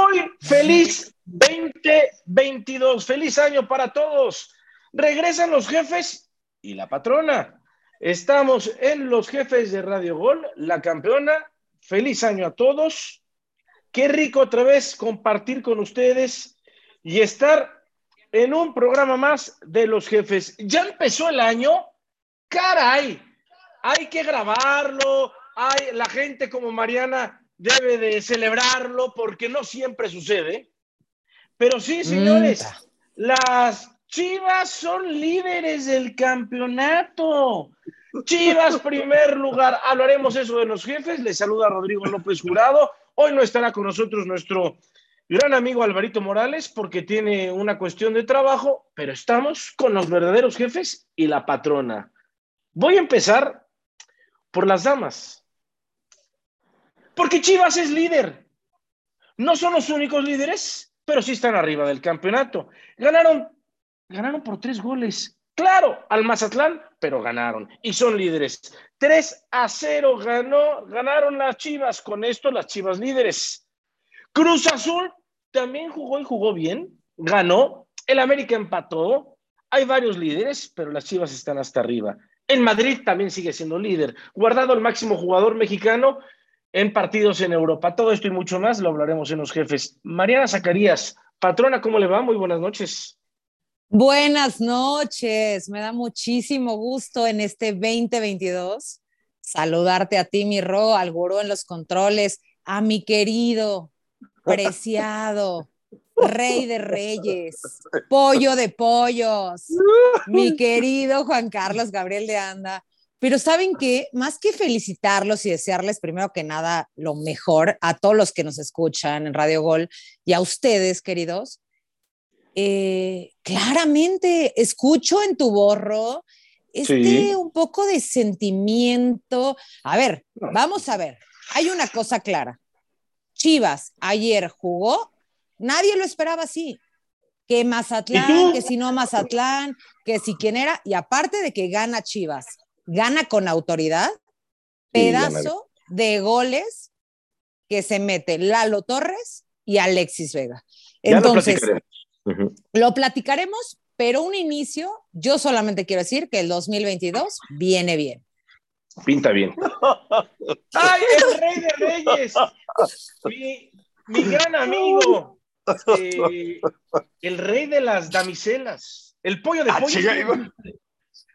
Muy feliz 2022. Feliz año para todos. Regresan los jefes y la patrona. Estamos en los jefes de Radio Gol, la campeona. Feliz año a todos. Qué rico otra vez compartir con ustedes y estar en un programa más de los jefes. Ya empezó el año. Caray, hay que grabarlo. Hay la gente como Mariana debe de celebrarlo porque no siempre sucede. Pero sí, señores, las Chivas son líderes del campeonato. Chivas, primer lugar. Hablaremos eso de los jefes. Les saluda Rodrigo López Jurado. Hoy no estará con nosotros nuestro gran amigo Alvarito Morales porque tiene una cuestión de trabajo, pero estamos con los verdaderos jefes y la patrona. Voy a empezar por las damas. Porque Chivas es líder. No son los únicos líderes, pero sí están arriba del campeonato. Ganaron, ganaron por tres goles. Claro, al Mazatlán, pero ganaron y son líderes. 3 a 0 ganó, ganaron las Chivas. Con esto, las Chivas líderes. Cruz Azul también jugó y jugó bien. Ganó. El América empató. Hay varios líderes, pero las Chivas están hasta arriba. En Madrid también sigue siendo líder. Guardado el máximo jugador mexicano en partidos en Europa. Todo esto y mucho más lo hablaremos en los jefes. Mariana Zacarías, patrona, ¿cómo le va? Muy buenas noches. Buenas noches, me da muchísimo gusto en este 2022 saludarte a ti, mi Ro, al gurú en los controles, a mi querido, preciado, rey de reyes, pollo de pollos, mi querido Juan Carlos Gabriel de Anda, pero saben que más que felicitarlos y desearles primero que nada lo mejor a todos los que nos escuchan en Radio Gol y a ustedes, queridos, eh, claramente escucho en tu borro este un poco de sentimiento. A ver, vamos a ver. Hay una cosa clara. Chivas ayer jugó, nadie lo esperaba así. Que Mazatlán, que si no Mazatlán, que si quién era, y aparte de que gana Chivas gana con autoridad, pedazo de goles que se mete Lalo Torres y Alexis Vega. Entonces, lo, platicaremos, pero un inicio, yo solamente quiero decir que el 2022 viene bien. Pinta bien. ¡Ay, el rey de reyes! Mi, gran amigo, eh, el rey de las damiselas, el pollo de ah, pollo.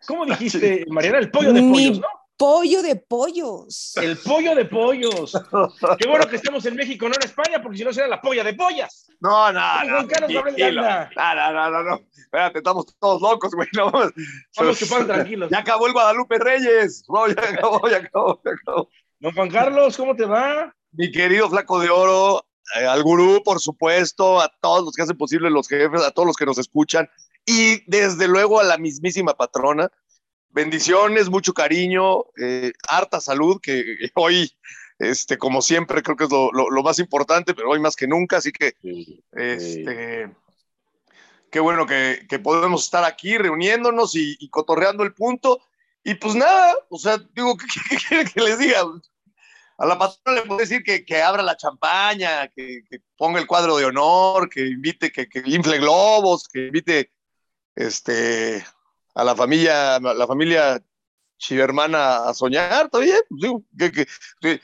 ¿Cómo dijiste, Mariana? El pollo de pollos, ¿no? Pollo de pollos. El pollo de pollos. Qué bueno que estemos en México, no en España, porque si no será la polla de pollas. No, no, no. no, no, no, no, no. Espérate, estamos todos locos, güey. No, vamos, vamos chupando tranquilos. Ya acabó el Guadalupe Reyes. No, ya acabó, ya acabó, ya acabó. Don Juan Carlos, ¿cómo te va? Mi querido flaco de oro, eh, al gurú, por supuesto, a todos los que hacen posible los jefes, a todos los que nos escuchan y desde luego a la mismísima patrona. Bendiciones, mucho cariño, eh, harta salud, que hoy, este, como siempre, creo que es lo, más importante, pero hoy más que nunca, así que, este, qué bueno que, podemos estar aquí reuniéndonos y, cotorreando el punto. Y pues nada, o sea, digo, ¿qué, quiere que les diga? A la patrona le puedo decir que, abra la champaña, que, ponga el cuadro de honor, que invite, que, que infle globos, que invite este, a la familia, la familia chivermana a soñar, todavía, pues, que,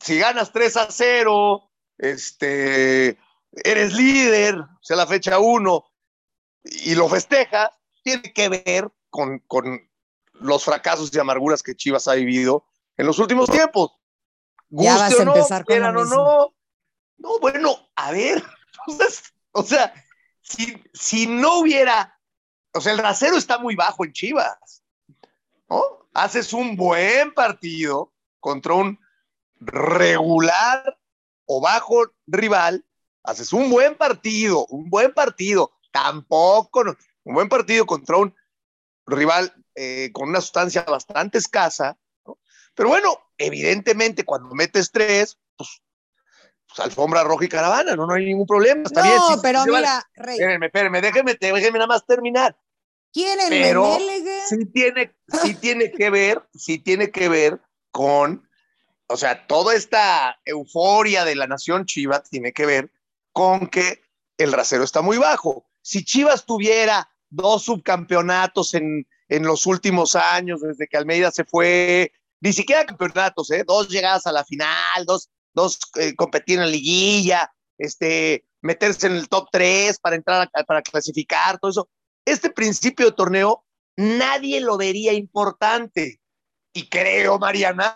si ganas 3 a 0, este, eres líder, o sea, la fecha 1, y lo festejas, tiene que ver con, con, los fracasos y amarguras que Chivas ha vivido en los últimos tiempos. ya vas a empezar con o no. No, bueno, a ver, o sea, si, si no hubiera o sea, el rasero está muy bajo en Chivas. ¿no? Haces un buen partido contra un regular o bajo rival, haces un buen partido, un buen partido, tampoco, un buen partido contra un rival eh, con una sustancia bastante escasa, ¿no? pero bueno, evidentemente cuando metes tres, pues, pues, alfombra roja y caravana, no, no hay ningún problema. Está no, pero mira, Rey. Espérenme, espérenme, déjenme, déjenme nada más terminar. ¿Quieren Pero sí tiene, sí tiene que ver, sí tiene que ver con, o sea, toda esta euforia de la nación chiva tiene que ver con que el rasero está muy bajo. Si Chivas tuviera dos subcampeonatos en, en los últimos años, desde que Almeida se fue, ni siquiera campeonatos, ¿eh? dos llegadas a la final, dos, dos eh, competir en la liguilla, este, meterse en el top 3 para entrar, a, para clasificar, todo eso. Este principio de torneo nadie lo vería importante. Y creo, Mariana,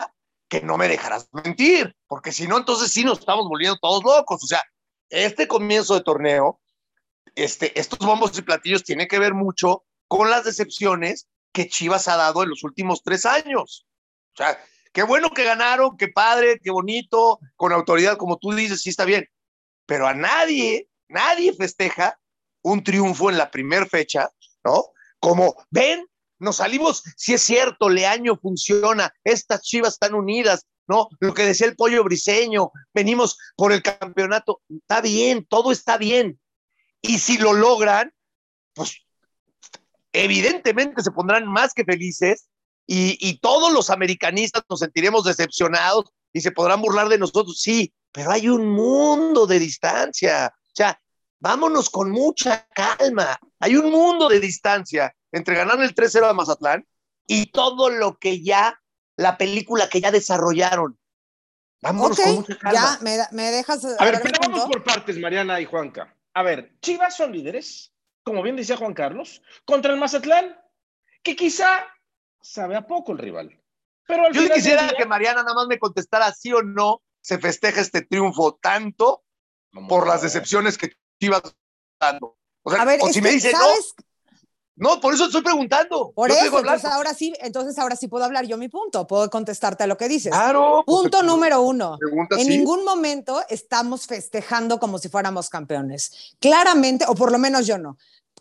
que no me dejarás mentir, porque si no, entonces sí nos estamos volviendo todos locos. O sea, este comienzo de torneo, este, estos bombos y platillos tienen que ver mucho con las decepciones que Chivas ha dado en los últimos tres años. O sea, qué bueno que ganaron, qué padre, qué bonito, con autoridad, como tú dices, sí está bien. Pero a nadie, nadie festeja un triunfo en la primera fecha, ¿no? Como, ven, nos salimos, si es cierto, Leaño funciona, estas chivas están unidas, ¿no? Lo que decía el pollo briseño, venimos por el campeonato, está bien, todo está bien. Y si lo logran, pues evidentemente se pondrán más que felices y, y, todos los americanistas nos sentiremos decepcionados y se podrán burlar de nosotros, sí, pero hay un mundo de distancia. O sea, vámonos con mucha calma. Hay un mundo de distancia entre ganar el 3-0 a Mazatlán y todo lo que ya, la película que ya desarrollaron. Vámonos con mucha calma. Ya, me, dejas. A ver, pero vamos por partes, Mariana y Juanca. A ver, Chivas son líderes, como bien decía Juan Carlos, contra el Mazatlán, que quizá sabe a poco el rival. Pero Yo quisiera que Mariana nada más me contestara sí o no se festeja este triunfo tanto por las decepciones que Chivas dando. O sea, a ver, o si me dice ¿sabes? no, no, por eso estoy preguntando. Por eso, entonces ahora sí, entonces ahora sí puedo hablar yo mi punto, puedo contestarte a lo que dices. Claro. Pues, punto número uno. En ningún momento estamos festejando como si fuéramos campeones. Claramente, o por lo menos yo no.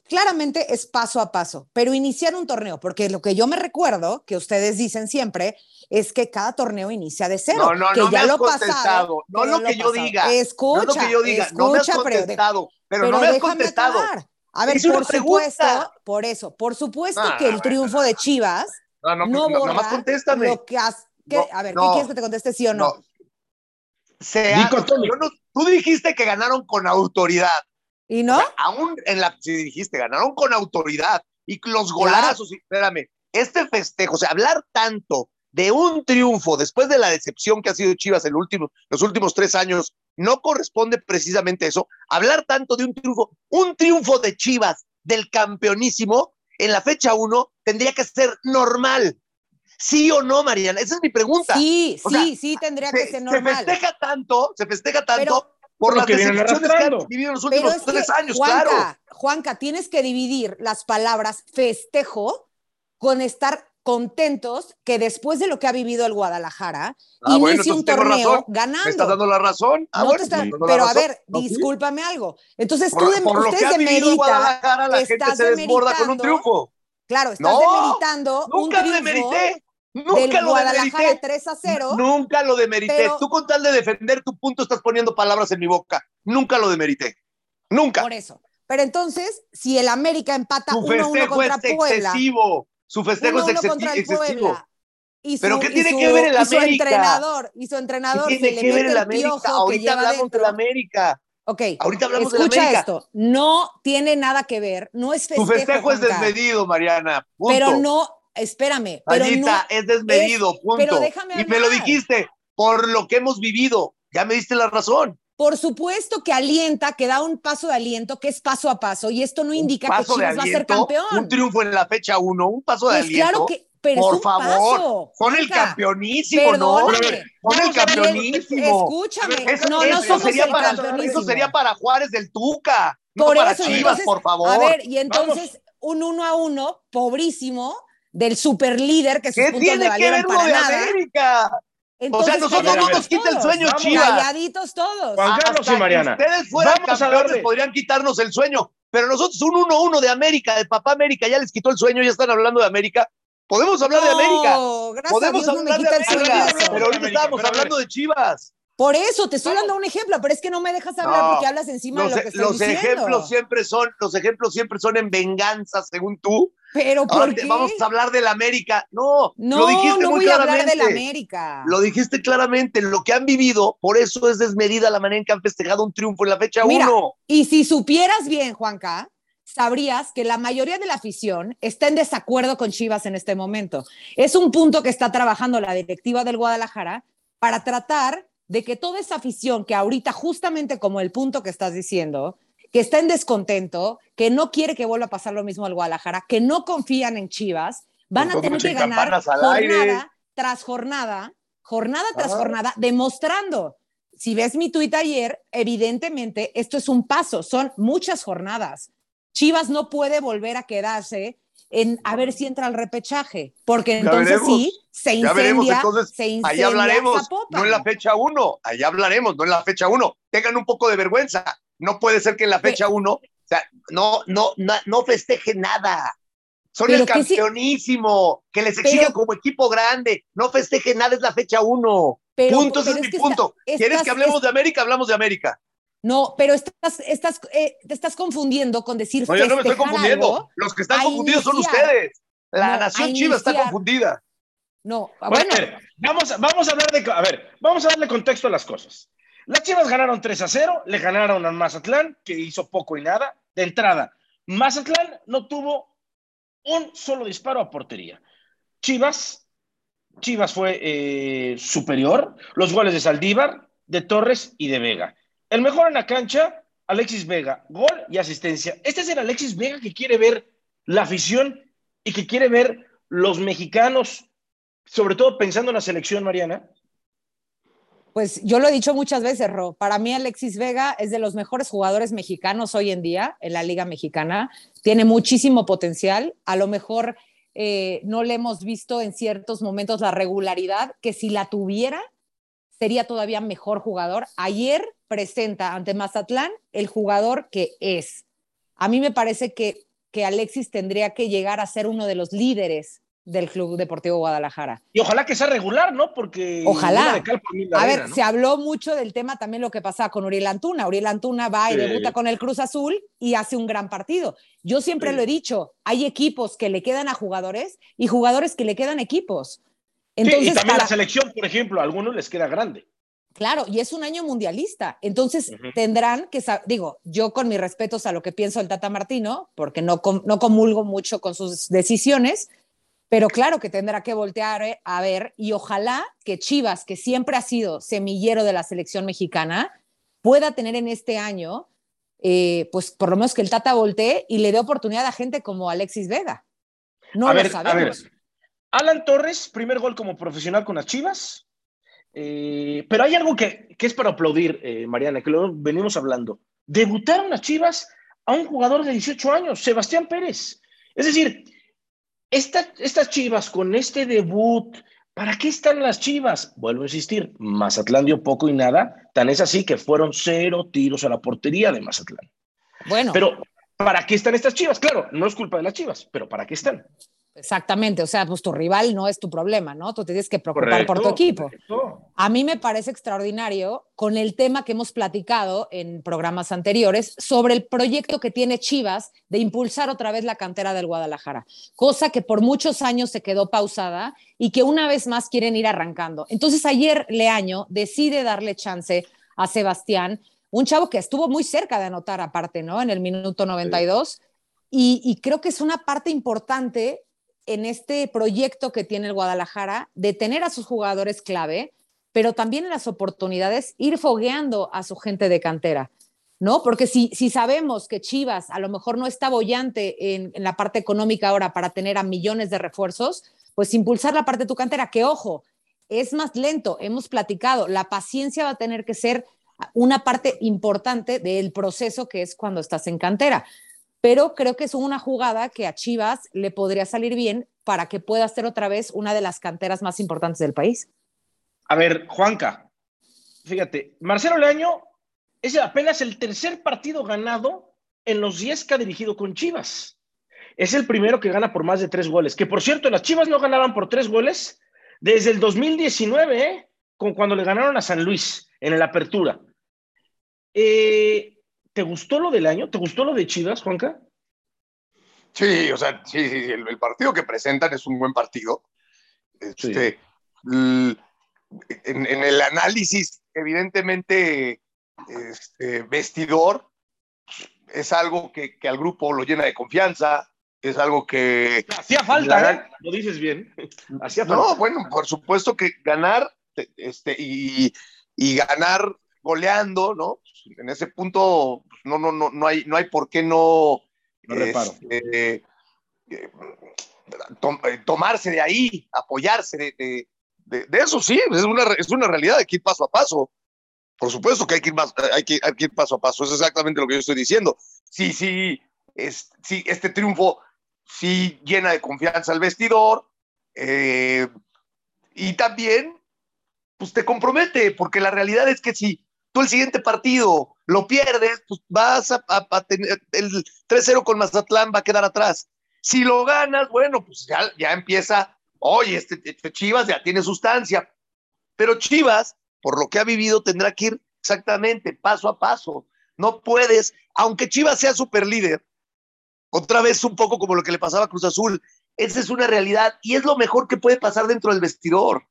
Claramente es paso a paso, pero iniciar un torneo, porque lo que yo me recuerdo, que ustedes dicen siempre, es que cada torneo inicia de cero. No, no, que no ya me lo has contestado. no lo que yo diga. Escucha, no lo que yo diga. Escucha, no me has contestado. Pero, pero no me has contestado. Acabar. A ver, por supuesto, por eso, por supuesto que el triunfo de Chivas no, no, no borra no, contéstame. lo que has... Que, a ver, ¿qué quieres que te conteste sí o no? Sea, tú dijiste que ganaron con autoridad. ¿Y no? O sea, aún en la, si dijiste, ganaron con autoridad y los golazos, claro. espérame, este festejo, o sea, hablar tanto de un triunfo después de la decepción que ha sido Chivas en último, los últimos tres años, no corresponde precisamente eso. Hablar tanto de un triunfo, un triunfo de Chivas del campeonísimo en la fecha uno tendría que ser normal. ¿Sí o no, Mariana? Esa es mi pregunta. Sí, o sí, sea, sí, tendría que ser normal. Se festeja tanto, se festeja tanto. Pero, por las decepciones que han vivido en los últimos es tres que, años, Juanca, claro. Juanca, tienes que dividir las palabras festejo con estar contentos que después de lo que ha vivido el Guadalajara, ah, inicie bueno, un torneo razón. ganando. ¿Me estás dando la razón? Ah, no bueno, está, no pero la a ver, discúlpame algo. Entonces por, tú de, por ustedes demeritan, la gente estás se desborda con un triunfo. Claro, estás no, demeritando nunca un triunfo demerité. Nunca del lo Guadalajara demerité. de 3 a 0. Nunca lo demerité. pero- Tú con tal de defender tu punto estás poniendo palabras en mi boca. Nunca lo demerité. Nunca. Por eso. Pero entonces, si el América empata Su 1-1 festejo contra es Puebla, excesivo. Su festejo es 1-1 excesi- contra el excesivo. Y su, ¿Pero qué y tiene su- que ver el y su América? entrenador, y su ¿Qué entrenador tiene se le que ver el América? Ahorita hablamos del América. Ok, Ahorita hablamos escucha América. esto, no tiene nada que ver, no es festejo, Tu festejo es desmedido, Mariana. Punto. pero no, espérame, pero no, es desmedido, es- punto. pero déjame y me lo hablar. dijiste por lo que hemos vivido. Ya me diste la razón. por supuesto que alienta, que da un paso de aliento, que es paso a paso, y esto no indica que Chivas va a ser aliento, campeón. Un triunfo en la fecha uno, un paso de Pues aliento. claro que, pero por favor, paso, Son el campeonísimo, ¿no? Son el campeonísimo. Escúchame, Eso, no, no somos sería el para, campeonísimo. eso sería para Juárez del Tuca. Por no para eso, y Chivas, entonces, por favor. A ver, y entonces un uno a uno, pobrísimo, del superlíder que sus ¿Qué puntos tiene le que ver lo para de nada. América? Entonces, nosotros no nos quita el sueño, vamos, Chivas. Calladitos todos. Juan Carlos Hasta y Mariana. Que ustedes fueran Vamos campeones podrían quitarnos el sueño. Pero nosotros un 1-1 de América, de Papá América, ya les quitó el sueño, ya están hablando de América. Podemos hablar de América. No, gracias Podemos a Dios no me hablar de quita el América. Pero ahorita estábamos hablando de Chivas. Por eso te estoy dando un ejemplo, pero es que no me dejas hablar No, porque hablas encima Los, de lo que estoy los diciendo. ejemplos siempre son, los ejemplos siempre son en venganza, según tú, Pero ¿por qué? vamos a hablar del América. No, no, lo dijiste no muy voy a hablar claramente. del América. Lo dijiste claramente, lo que han vivido, por eso es desmedida la manera en que han festejado un triunfo en la fecha Mira, 1. Y si supieras bien, Juanca, sabrías que la mayoría de la afición está en desacuerdo con Chivas en este momento. Es un punto que está trabajando la directiva del Guadalajara para tratar de que toda esa afición que ahorita, justamente como el punto que estás diciendo, que está en descontento, que no quiere que vuelva a pasar lo mismo al Guadalajara, que no confían en Chivas, van a tener que ganar jornada aire. tras jornada, jornada tras Ah. jornada, demostrando. Si ves mi tuit ayer, evidentemente esto es un paso, son muchas jornadas. Chivas no puede volver a quedarse en a ver si entra al repechaje, porque Ya entonces veremos. sí, se Ya veremos, incendia, entonces, se Ahí incendia hablaremos, Zapopan. no en la fecha 1, ahí hablaremos, no en la fecha 1. Tengan un poco de vergüenza. No puede ser que en la fecha 1, o sea, no, no, no, no festeje nada. Son el que campeonísimo, que les exigen como equipo grande. No festeje nada, es la fecha 1. Pero- punto, ese pero es, es mi punto. está- ¿Quieres estás- que hablemos es- de América? Hablamos de América. No, pero estás, estás, eh, te estás confundiendo con decir No, yo no me estoy confundiendo. algo. Los que están confundidos son ustedes. La No, nación chiva está confundida. No, Bueno, bueno, a ver, vamos, vamos a hablar de. A ver, vamos a darle contexto a las cosas. Las Chivas ganaron 3 a 0, le ganaron al Mazatlán, que hizo poco y nada. De entrada, Mazatlán no tuvo un solo disparo a portería. Chivas, Chivas fue eh, superior. Los goles de Saldívar, de Torres y de Vega. El mejor en la cancha, Alexis Vega, gol y asistencia. Este es el Alexis Vega que quiere ver la afición y que quiere ver los mexicanos, sobre todo pensando en la selección, Mariana. Pues yo lo he dicho muchas veces, Ro. Para mí, Alexis Vega es de los mejores jugadores mexicanos hoy en día en la Liga Mexicana. Tiene muchísimo potencial. A lo mejor eh, no le hemos visto en ciertos momentos la regularidad que si la tuviera sería todavía mejor jugador. Ayer presenta ante Mazatlán el jugador que es. A mí me parece que, que Alexis tendría que llegar a ser uno de los líderes del Club Deportivo Guadalajara. Y ojalá que sea regular, ¿no? Porque. Ojalá. A ver, ¿no? se habló mucho del tema también lo que pasa con Uriel Antuna. Uriel Antuna va y Sí. debuta con el Cruz Azul y hace un gran partido. Yo siempre Sí. lo he dicho, hay equipos que le quedan a jugadores y jugadores que le quedan equipos. Sí, Entonces, y también para- la selección, por ejemplo, a algunos les queda grande. Claro, y es un año mundialista. Entonces tendrán que, digo, yo con mis respetos a lo que pienso el Tata Martino, porque no, no comulgo mucho con sus decisiones, pero claro que tendrá que voltear eh, a ver y ojalá que Chivas, que siempre ha sido semillero de la selección mexicana, pueda tener en este año, eh, pues por lo menos que el Tata voltee y le dé oportunidad a gente como Alexis Vega. No a lo ver, a sabemos. ver. Alan Torres, primer gol como profesional con las Chivas. Eh, pero hay algo que, que es para aplaudir, eh, Mariana, que lo venimos hablando. Debutaron las Chivas a un jugador de 18 años, Sebastián Pérez. Es decir, esta- estas Chivas con este debut, ¿para qué están las Chivas? Vuelvo a insistir, Mazatlán dio poco y nada, tan es así que fueron cero tiros a la portería de Mazatlán. Bueno, Pero, ¿para qué están estas Chivas? Claro, no es culpa de las Chivas, pero ¿para qué están? Exactamente. O sea, pues tu rival no es tu problema, ¿no? Tú te tienes que preocupar por tu Correcto, equipo. correcto. A mí me parece extraordinario con el tema que hemos platicado en programas anteriores sobre el proyecto que tiene Chivas de impulsar otra vez la cantera del Guadalajara, cosa que por muchos años se quedó pausada y que una vez más quieren ir arrancando. Entonces ayer Leaño decide darle chance a Sebastián, un chavo que estuvo muy cerca de anotar aparte, ¿no? En el minuto 92. Y, y creo que es una parte importante en este proyecto que tiene el Guadalajara de tener a sus jugadores clave, pero también en las oportunidades ir fogueando a su gente de cantera, ¿no? Porque si, si sabemos que Chivas a lo mejor no está bollante en, en la parte económica ahora para tener a millones de refuerzos, pues impulsar la parte de tu cantera, que ojo, es más lento, hemos platicado, la paciencia va a tener que ser una parte importante del proceso que es cuando estás en cantera pero creo que es una jugada que a Chivas le podría salir bien para que pueda ser otra vez una de las canteras más importantes del país. A ver, Juanca, fíjate, Marcelo Leaño es apenas el tercer partido ganado en los 10 que ha dirigido con Chivas. Es el primero que gana por más de tres goles. Que por cierto, las Chivas no ganaban por tres goles desde el 2019, ¿eh? con cuando le ganaron a San Luis en la apertura. Eh, ¿Te gustó lo del año? ¿Te gustó lo de Chivas, Juanca? Sí, o sea, sí, sí, el, partido que presentan es un buen partido. Este, en, el análisis, evidentemente, este, vestidor es algo que, al grupo lo llena de confianza, es algo que... Hacía falta, ¿eh? Lo dices bien. Hacía falta. No, bueno, por supuesto que ganar este, y, y ganar goleando, ¿no? En ese punto no, no, no, no, hay, no hay por qué no, este, eh, eh, tomarse de ahí, apoyarse de, de, de, eso, sí, es una, es una realidad, hay que ir paso a paso. Por supuesto que hay que ir, más, hay que, hay que ir paso a paso, es exactamente lo que yo estoy diciendo. Sí, sí, es, sí este triunfo sí llena de confianza al vestidor eh, y también pues te compromete, porque la realidad es que si tú el siguiente partido lo pierdes, pues vas a, tener el 3-0 con Mazatlán, va a quedar atrás. Si lo ganas, bueno, pues ya, ya empieza, oye, este, este, Chivas ya tiene sustancia, pero Chivas, por lo que ha vivido, tendrá que ir exactamente paso a paso. No puedes, aunque Chivas sea super líder, otra vez un poco como lo que le pasaba a Cruz Azul, esa es una realidad y es lo mejor que puede pasar dentro del vestidor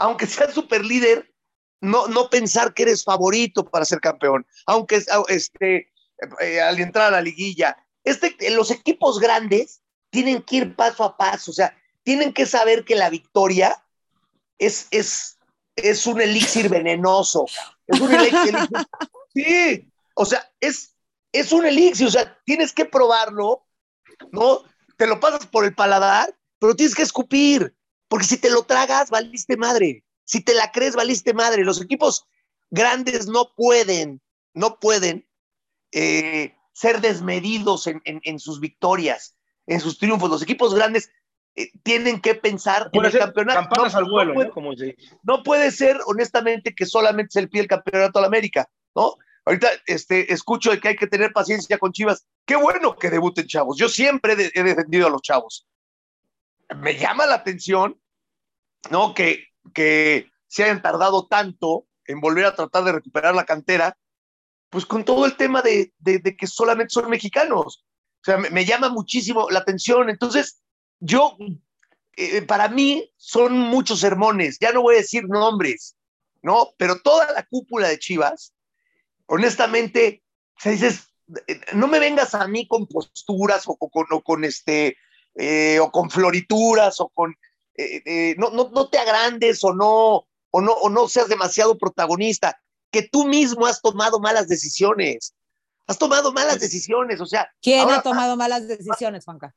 aunque seas super líder, no, no pensar que eres favorito para ser campeón, aunque este, eh, al entrar a la liguilla. Este, los equipos grandes tienen que ir paso a paso, o sea, tienen que saber que la victoria es, es, es un elixir venenoso. Es un elixir. sí, o sea, es, es un elixir, o sea, tienes que probarlo, ¿no? Te lo pasas por el paladar, pero tienes que escupir. Porque si te lo tragas, valiste madre. Si te la crees, valiste madre. Los equipos grandes no pueden, no pueden eh, ser desmedidos en, sus victorias, en sus triunfos. Los equipos grandes eh, tienen que pensar en el campeonato. No, al vuelo, puede, Como no puede ser, honestamente, que solamente se le pide el campeonato a la América, ¿no? Ahorita este, escucho que hay que tener paciencia con Chivas. Qué bueno que debuten chavos. Yo siempre he defendido a los chavos me llama la atención, ¿no? Que, que se hayan tardado tanto en volver a tratar de recuperar la cantera, pues con todo el tema de, que solamente son mexicanos. O sea, me, llama muchísimo la atención. Entonces, yo, eh, para mí, son muchos sermones. Ya no voy a decir nombres, ¿no? Pero toda la cúpula de Chivas, honestamente, se dices, eh, no me vengas a mí con posturas o con, o con este, eh, o con florituras, o con, eh, eh, no, no, no, te agrandes o no, o, no, o no seas demasiado protagonista, que tú mismo has tomado malas decisiones. Has tomado malas decisiones, o sea. ¿Quién ha tomado malas decisiones, Juanca?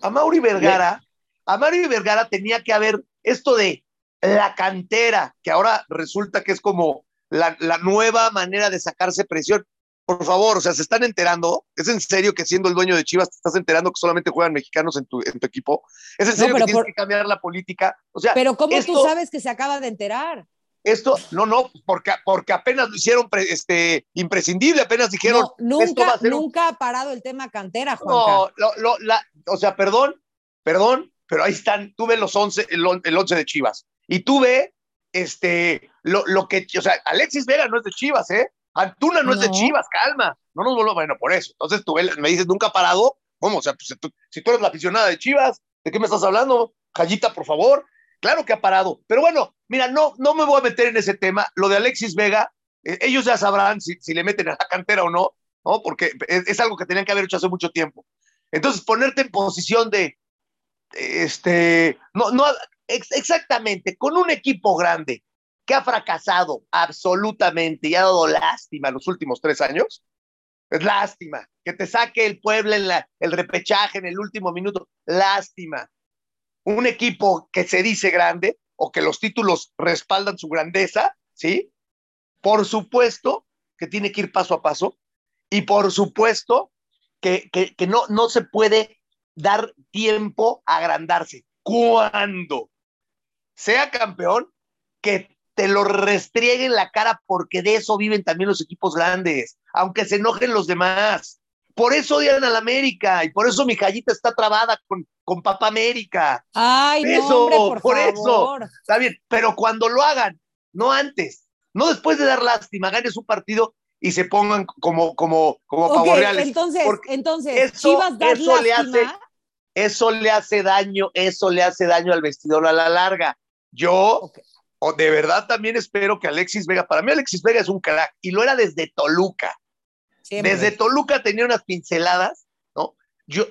A Mauri Vergara, a Mauri Vergara tenía que haber esto de la cantera, que ahora resulta que es como la, la nueva manera de sacarse presión por favor, o sea, se están enterando. ¿Es en serio que siendo el dueño de Chivas te estás enterando que solamente juegan mexicanos en tu, en tu equipo? ¿Es en serio que tienes que cambiar la política? O sea, pero ¿cómo tú sabes que se acaba de enterar? Esto, no, no, porque, porque apenas lo hicieron este, imprescindible, apenas dijeron. nunca, nunca ha parado el tema cantera, Juan. No, o sea, perdón, perdón, pero ahí están, tuve los 11, el, el 11 de Chivas. Y tuve, este, lo, lo que, o sea, Alexis Vega no es de Chivas, ¿eh? Antuna no, es de Chivas, calma. No nos volvamos, bueno, por eso. Entonces tú me dices, nunca ha parado. ¿Cómo? O sea, pues, si tú eres la aficionada de Chivas, ¿de qué me estás hablando? Callita, por favor. Claro que ha parado. Pero bueno, mira, no, no me voy a meter en ese tema. Lo de Alexis Vega, eh, ellos ya sabrán si, si, le meten a la cantera o no, ¿no? Porque es, algo que tenían que haber hecho hace mucho tiempo. Entonces, ponerte en posición de, este, no, no, exactamente, con un equipo grande, que ha fracasado absolutamente y ha dado lástima los últimos tres años, es lástima. Que te saque el pueblo en el repechaje en el último minuto, lástima. Un equipo que se dice grande o que los títulos respaldan su grandeza, ¿sí? Por supuesto que tiene que ir paso a paso y por supuesto que, que, que no, no se puede dar tiempo a agrandarse. Cuando sea campeón, que te lo restrieguen la cara porque de eso viven también los equipos grandes, aunque se enojen los demás. Por eso odian a la América y por eso mi callita está trabada con, con Papá América. Ay, eso, por, por eso. Está bien, pero cuando lo hagan, no antes, no después de dar lástima, ganes un partido y se pongan como, como, como Ok, reales. entonces, Porque entonces, eso- Chivas eso le hace-. Eso le hace daño, eso le hace daño al vestidor a la larga. Yo. O de verdad también espero que Alexis Vega, para mí Alexis Vega es un crack, y lo era desde Toluca. Siempre. Desde Toluca tenía unas pinceladas, ¿no? Yo,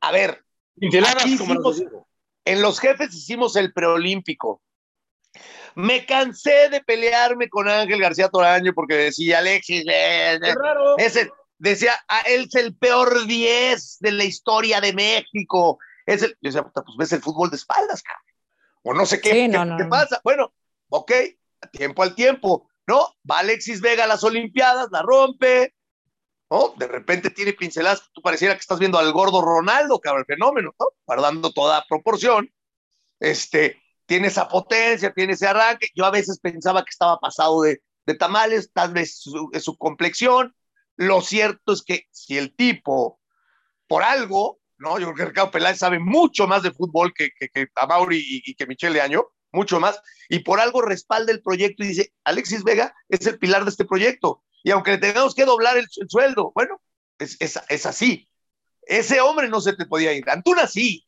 a ver, Pinceladas como hicimos- los digo. en los jefes hicimos el preolímpico. Me cansé de pelearme con Ángel García Toraño porque decía Alexis, eh, Qué raro. es el- decía, ah, él es el peor 10 de la historia de México. Es el, yo decía, puta, pues ves el fútbol de espaldas, cabrón. O no sé qué, Sí, qué- no, no, qué no. pasa. Bueno, ok, tiempo al tiempo, ¿no? Va Alexis Vega a las Olimpiadas, la rompe, ¿no? De repente tiene pinceladas, tú pareciera que estás viendo al gordo Ronaldo, cabrón, el fenómeno, ¿no? Guardando toda proporción. Este, tiene esa potencia, tiene ese arranque. Yo a veces pensaba que estaba pasado de, de tamales, tal vez su, su complexión. Lo cierto es que si el tipo, por algo, ¿no? Yo creo que Ricardo Peláez sabe mucho más de fútbol que, que, que y, y que Michelle de Año, mucho más, y por algo respalda el proyecto y dice, Alexis Vega es el pilar de este proyecto, y aunque le tengamos que doblar el, el sueldo, bueno, es, es, es así. Ese hombre no se te podía ir. Antuna sí,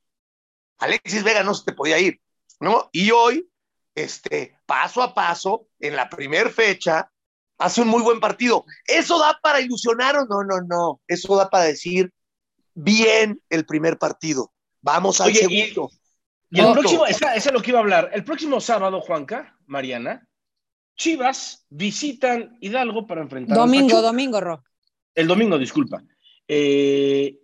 Alexis Vega no se te podía ir, ¿no? Y hoy, este, paso a paso, en la primer fecha, hace un muy buen partido. ¿Eso da para ilusionar o no? No, no. Eso da para decir bien el primer partido. Vamos al Oye, segundo. Y el próximo, esa, esa es lo que iba a hablar. El próximo sábado, Juanca, Mariana, Chivas visitan Hidalgo para enfrentar Domingo, Pachuca. domingo, Ro. El domingo, disculpa. Eh,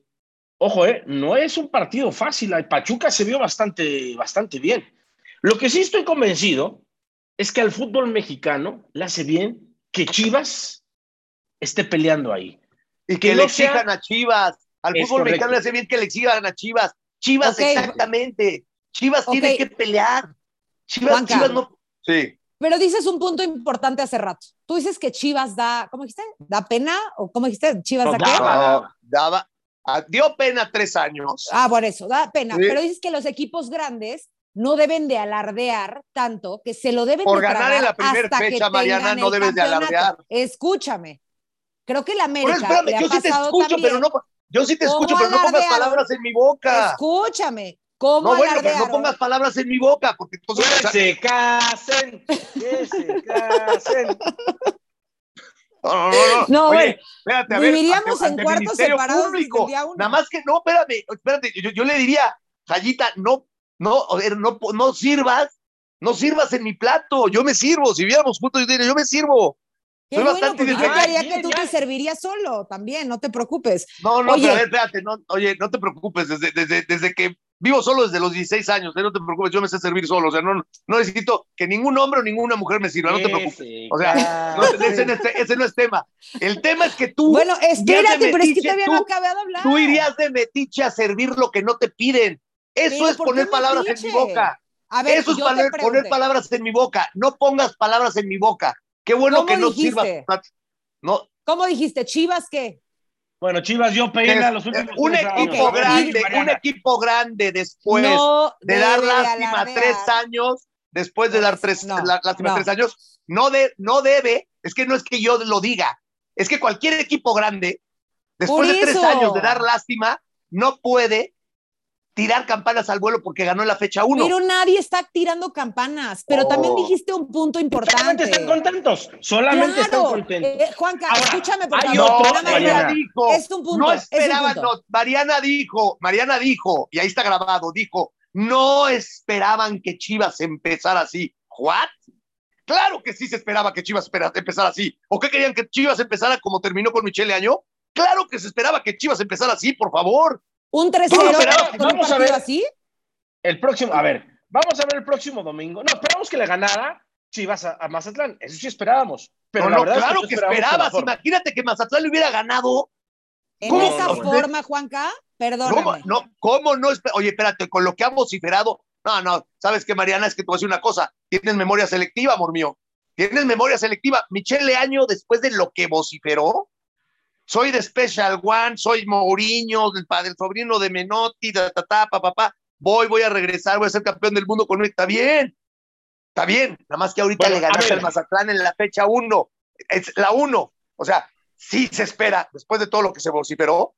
ojo, eh, no es un partido fácil. El Pachuca se vio bastante, bastante bien. Lo que sí estoy convencido es que al fútbol mexicano le hace bien que Chivas esté peleando ahí. Y que que, no le sea- exijan a Chivas. Al Es fútbol correcto. mexicano le hace bien que le exijan a Chivas. Chivas, exactamente. Chivas tiene que pelear. Chivas, Juanca. Chivas no. Sí. Pero dices un punto importante hace rato. Tú dices que Chivas da, ¿cómo dijiste? ¿Da pena? ¿O cómo dijiste? ¿Chivas No, da qué? daba. No, daba, ah, dio pena tres años. Ah, por eso, da pena. Sí. Pero dices que los equipos grandes no deben de alardear tanto, que se lo deben Por de ganar en la tragar primer hasta que fecha, Mariana, no debes de alardear. Escúchame. Creo que la Pero América espérame, le ha yo sí te pasado escucho, también. pero no. Yo sí te ¿Cómo escucho, pero no pongas palabras en mi boca. Escúchame. ¿Cómo No, bueno, pero no pongas palabras en mi boca, porque entonces. Que se casen, que se casen. No, no, no. no. No, Oye, bueno, espérate, a ver. viviríamos ante- en cuartos separados Público. Nada más que no, espérame, espérate. Yo, yo le diría, Jayita, no, no, a ver, no, no sirvas, no sirvas en mi plato. Yo me sirvo. Si viéramos juntos, yo diría, yo me sirvo. Qué soy bueno, bastante porque yo Ah, que tú ya. te servirías solo también, no te preocupes. No, no, Oye. pero a ver, espérate, no, oye, no te preocupes, desde, desde, desde que vivo solo desde los 16 años, eh, no te preocupes, yo me sé servir solo, o sea, no, no necesito que ningún hombre o ninguna mujer me sirva, no te preocupes. O sea, no, ese, no es, ese no es tema. El tema es que tú, Bueno, espérate, pero es que todavía no tú- acabé de hablar. tú irías de metiche a servir lo que no te piden. Eso Pero es ¿por qué poner palabras en mi boca. A ver, Eso es te poner palabras en mi boca. No pongas palabras en mi boca. Qué bueno ¿Cómo que no dijiste? sirvas. No, ¿Cómo dijiste? ¿Chivas qué? Bueno, Chivas dio pena los últimos un tres equipo años. Grande, un equipo grande después no de dar lástima tres años, después de dar tres, no, la- lástima no. tres años, no, de, no debe, es que no es que yo lo diga, es que cualquier equipo grande, después de tres años de dar lástima, no puede tirar campanas al vuelo porque ganó la fecha uno. Pero nadie está tirando campanas. Pero Oh. también dijiste un punto Solamente importante. están contentos. Solamente están Claro. contentos. Eh, Juanca, Ahora, escúchame por favor. Mariana. Dijo, Es un punto, no es un esperaba, punto. no, Mariana dijo, Mariana dijo, y ahí está grabado, dijo, no esperaban que Chivas empezara así. ¿What? Claro que sí se esperaba que Chivas empezara así. ¿O qué querían que Chivas empezara como terminó con Michele Año? Claro que se esperaba que Chivas empezara así, por favor. Un 3-0 Vamos a ver, vamos a así. El próximo, a ver, vamos a ver el próximo domingo. No, esperamos que le ganara Chivas a, a Mazatlán. Eso sí esperábamos. Pero No, la no, verdad es claro no que esperabas. Imagínate que Mazatlán le hubiera ganado. En ¿Cómo? esa No, forma, Juanca, perdóname. ¿Cómo no? ¿Cómo no? Oye, espérate, con lo que ha vociferado. No, no, ¿sabes qué, Mariana? Es que te voy a decir una cosa. Tienes memoria selectiva, amor mío. Tienes memoria selectiva. Michelle Año, después de lo que vociferó, soy de Special One, soy Mourinho, del padre, el sobrino de Menotti, ta, ta, ta, pa, pa, pa. Voy, voy a regresar, voy a ser campeón del mundo con él. Está bien. Está bien. Nada más que ahorita Bueno, le ganaste al Mazatlán en la fecha uno. Es la uno. O sea, sí se espera, después de todo lo que se vociferó,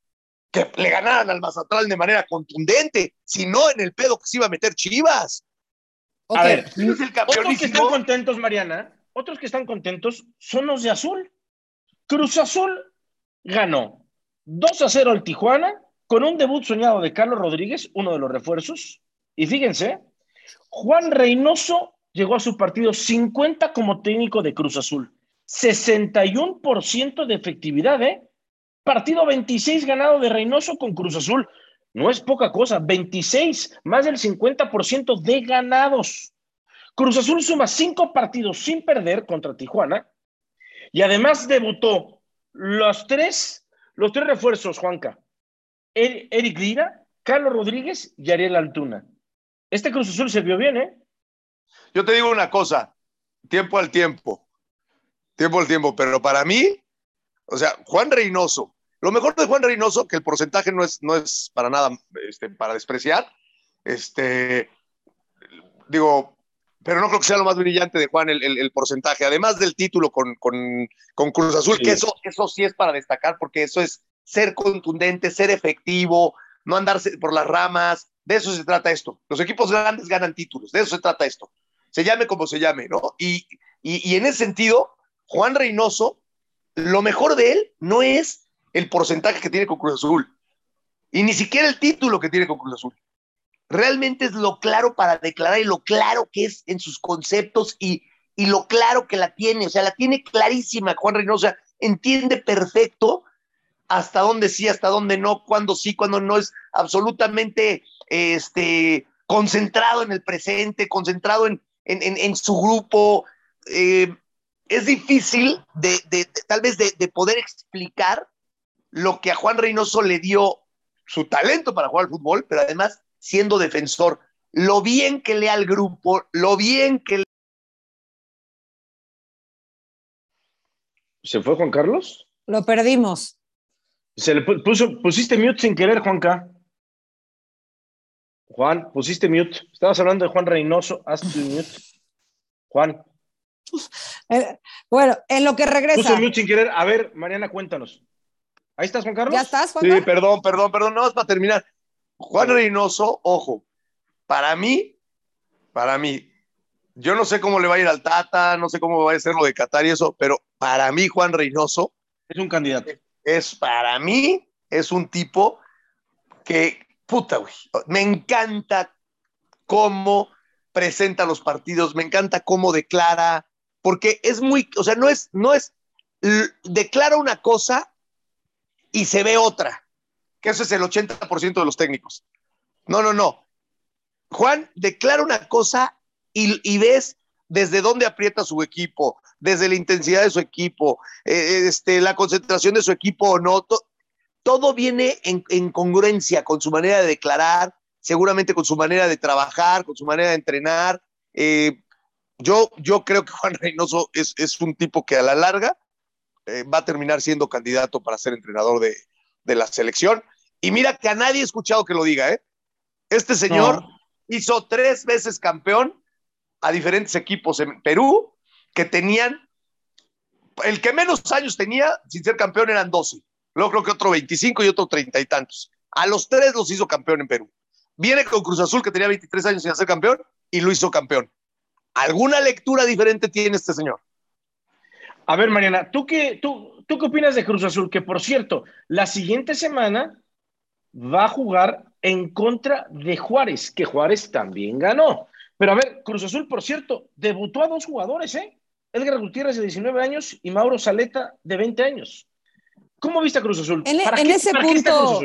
que le ganaran al Mazatlán de manera contundente, si no en el pedo que se iba a meter Chivas. A ver, otros que están contentos, Mariana, otros que están contentos son los de Azul. Cruz Azul ganó 2 a 0 al Tijuana con un debut soñado de Carlos Rodríguez, uno de los refuerzos. Y fíjense, Juan Reynoso llegó a su partido 50 como técnico de Cruz Azul. 61% de efectividad, ¿eh? Partido 26 ganado de Reynoso con Cruz Azul. No es poca cosa, 26, más del 50% de ganados. Cruz Azul suma cinco partidos sin perder contra Tijuana y además debutó los tres, los tres refuerzos, Juanca. Eric Lira, Carlos Rodríguez y Ariel Altuna. Este Cruz Azul se vio bien, ¿eh? Yo te digo una cosa, tiempo al tiempo, tiempo al tiempo, pero para mí, o sea, Juan Reynoso, lo mejor de Juan Reynoso, que el porcentaje no es, no es para nada este, para despreciar, este, digo, pero no creo que sea lo más brillante de Juan el, el, porcentaje, además del título con, con, con Cruz Azul, que eso, eso sí es para destacar, porque eso es ser contundente, ser efectivo, no andarse por las ramas, de eso se trata esto. Los equipos grandes ganan títulos, de eso se trata esto. Se llame como se llame, ¿no? Y, y, y en ese sentido, Juan Reynoso, lo mejor de él no es el porcentaje que tiene con Cruz Azul y ni siquiera el título que tiene con Cruz Azul realmente es lo claro para declarar y lo claro que es en sus conceptos y, y lo claro que la tiene, o sea, la tiene clarísima Juan Reynosa, entiende perfecto hasta dónde sí, hasta dónde no, cuándo sí, cuándo no, es absolutamente este, concentrado en el presente, concentrado en, en, en, su grupo. Eh, es difícil de, de, tal vez de, de, poder explicar lo que a Juan Reynoso le dio su talento para jugar al fútbol, pero además siendo defensor, lo bien que lea al grupo, lo bien que... ¿Se fue Juan Carlos? Lo perdimos. Se le puso, pusiste mute sin querer, Juanca. Juan, pusiste mute. Estabas hablando de Juan Reynoso, haz tu mute. Juan. Eh, bueno, en lo que regresa. Puso mute sin querer. A ver, Mariana, cuéntanos. ¿Ahí estás, Juan Carlos? ¿Ya estás, Juan? Sí, perdón, perdón, perdón. No, es para terminar. Juan Reynoso, ojo, para mí, para mí, yo no sé cómo le va a ir al Tata, no sé cómo va a ser lo de Qatar y eso, pero para mí Juan Reynoso es un candidato. Es para mí, es un tipo que, puta, güey, me encanta cómo presenta los partidos, me encanta cómo declara, porque es muy, o sea, no es, no es, declara una cosa y se ve otra que eso es el 80% de los técnicos. No, no, no. Juan declara una cosa y, ves desde dónde aprieta su equipo, desde la intensidad de su equipo, eh, este, la concentración de su equipo o no. To, todo viene en, en, congruencia con su manera de declarar, seguramente con su manera de trabajar, con su manera de entrenar. Eh, yo, yo creo que Juan Reynoso es, un tipo que a la larga eh, va a terminar siendo candidato para ser entrenador de, de la selección. Y mira que a nadie he escuchado que lo diga, ¿eh? Este señor no. hizo tres veces campeón a diferentes equipos en Perú que tenían, el que menos años tenía sin ser campeón eran 12. Luego creo que otro 25 y otro 30 y tantos. A los tres los hizo campeón en Perú. Viene con Cruz Azul que tenía 23 años sin ser campeón y lo hizo campeón. ¿Alguna lectura diferente tiene este señor? A ver, Mariana, ¿tú qué, tú, ¿tú qué opinas de Cruz Azul? Que por cierto, la siguiente semana va a jugar en contra de Juárez, que Juárez también ganó. Pero a ver, Cruz Azul, por cierto, debutó a dos jugadores, ¿eh? Edgar Gutiérrez de 19 años y Mauro Saleta de 20 años. ¿Cómo viste a Cruz Azul? En, en qué, ese punto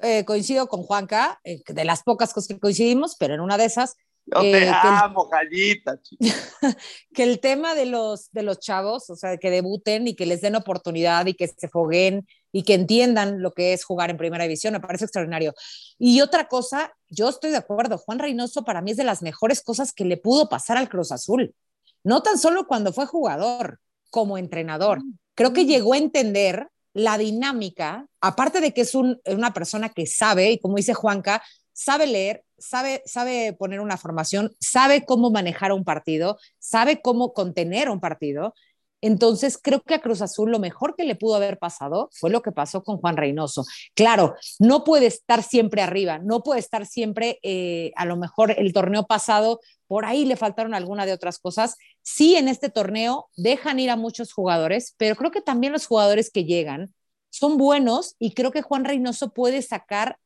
eh, coincido con Juanca, eh, de las pocas cosas que coincidimos, pero en una de esas yo te eh, amo, Jallita. que el tema de los, de los chavos, o sea, que debuten y que les den oportunidad y que se foguen y que entiendan lo que es jugar en primera división, me parece extraordinario. Y otra cosa, yo estoy de acuerdo, Juan Reynoso para mí es de las mejores cosas que le pudo pasar al Cruz Azul. No tan solo cuando fue jugador, como entrenador. Creo que llegó a entender la dinámica, aparte de que es un, una persona que sabe, y como dice Juanca, sabe leer, sabe, sabe poner una formación, sabe cómo manejar un partido, sabe cómo contener un partido. Entonces, creo que a Cruz Azul lo mejor que le pudo haber pasado fue lo que pasó con Juan Reynoso. Claro, no puede estar siempre arriba, no puede estar siempre, eh, a lo mejor el torneo pasado, por ahí le faltaron alguna de otras cosas. Sí, en este torneo dejan ir a muchos jugadores, pero creo que también los jugadores que llegan son buenos y creo que Juan Reynoso puede sacar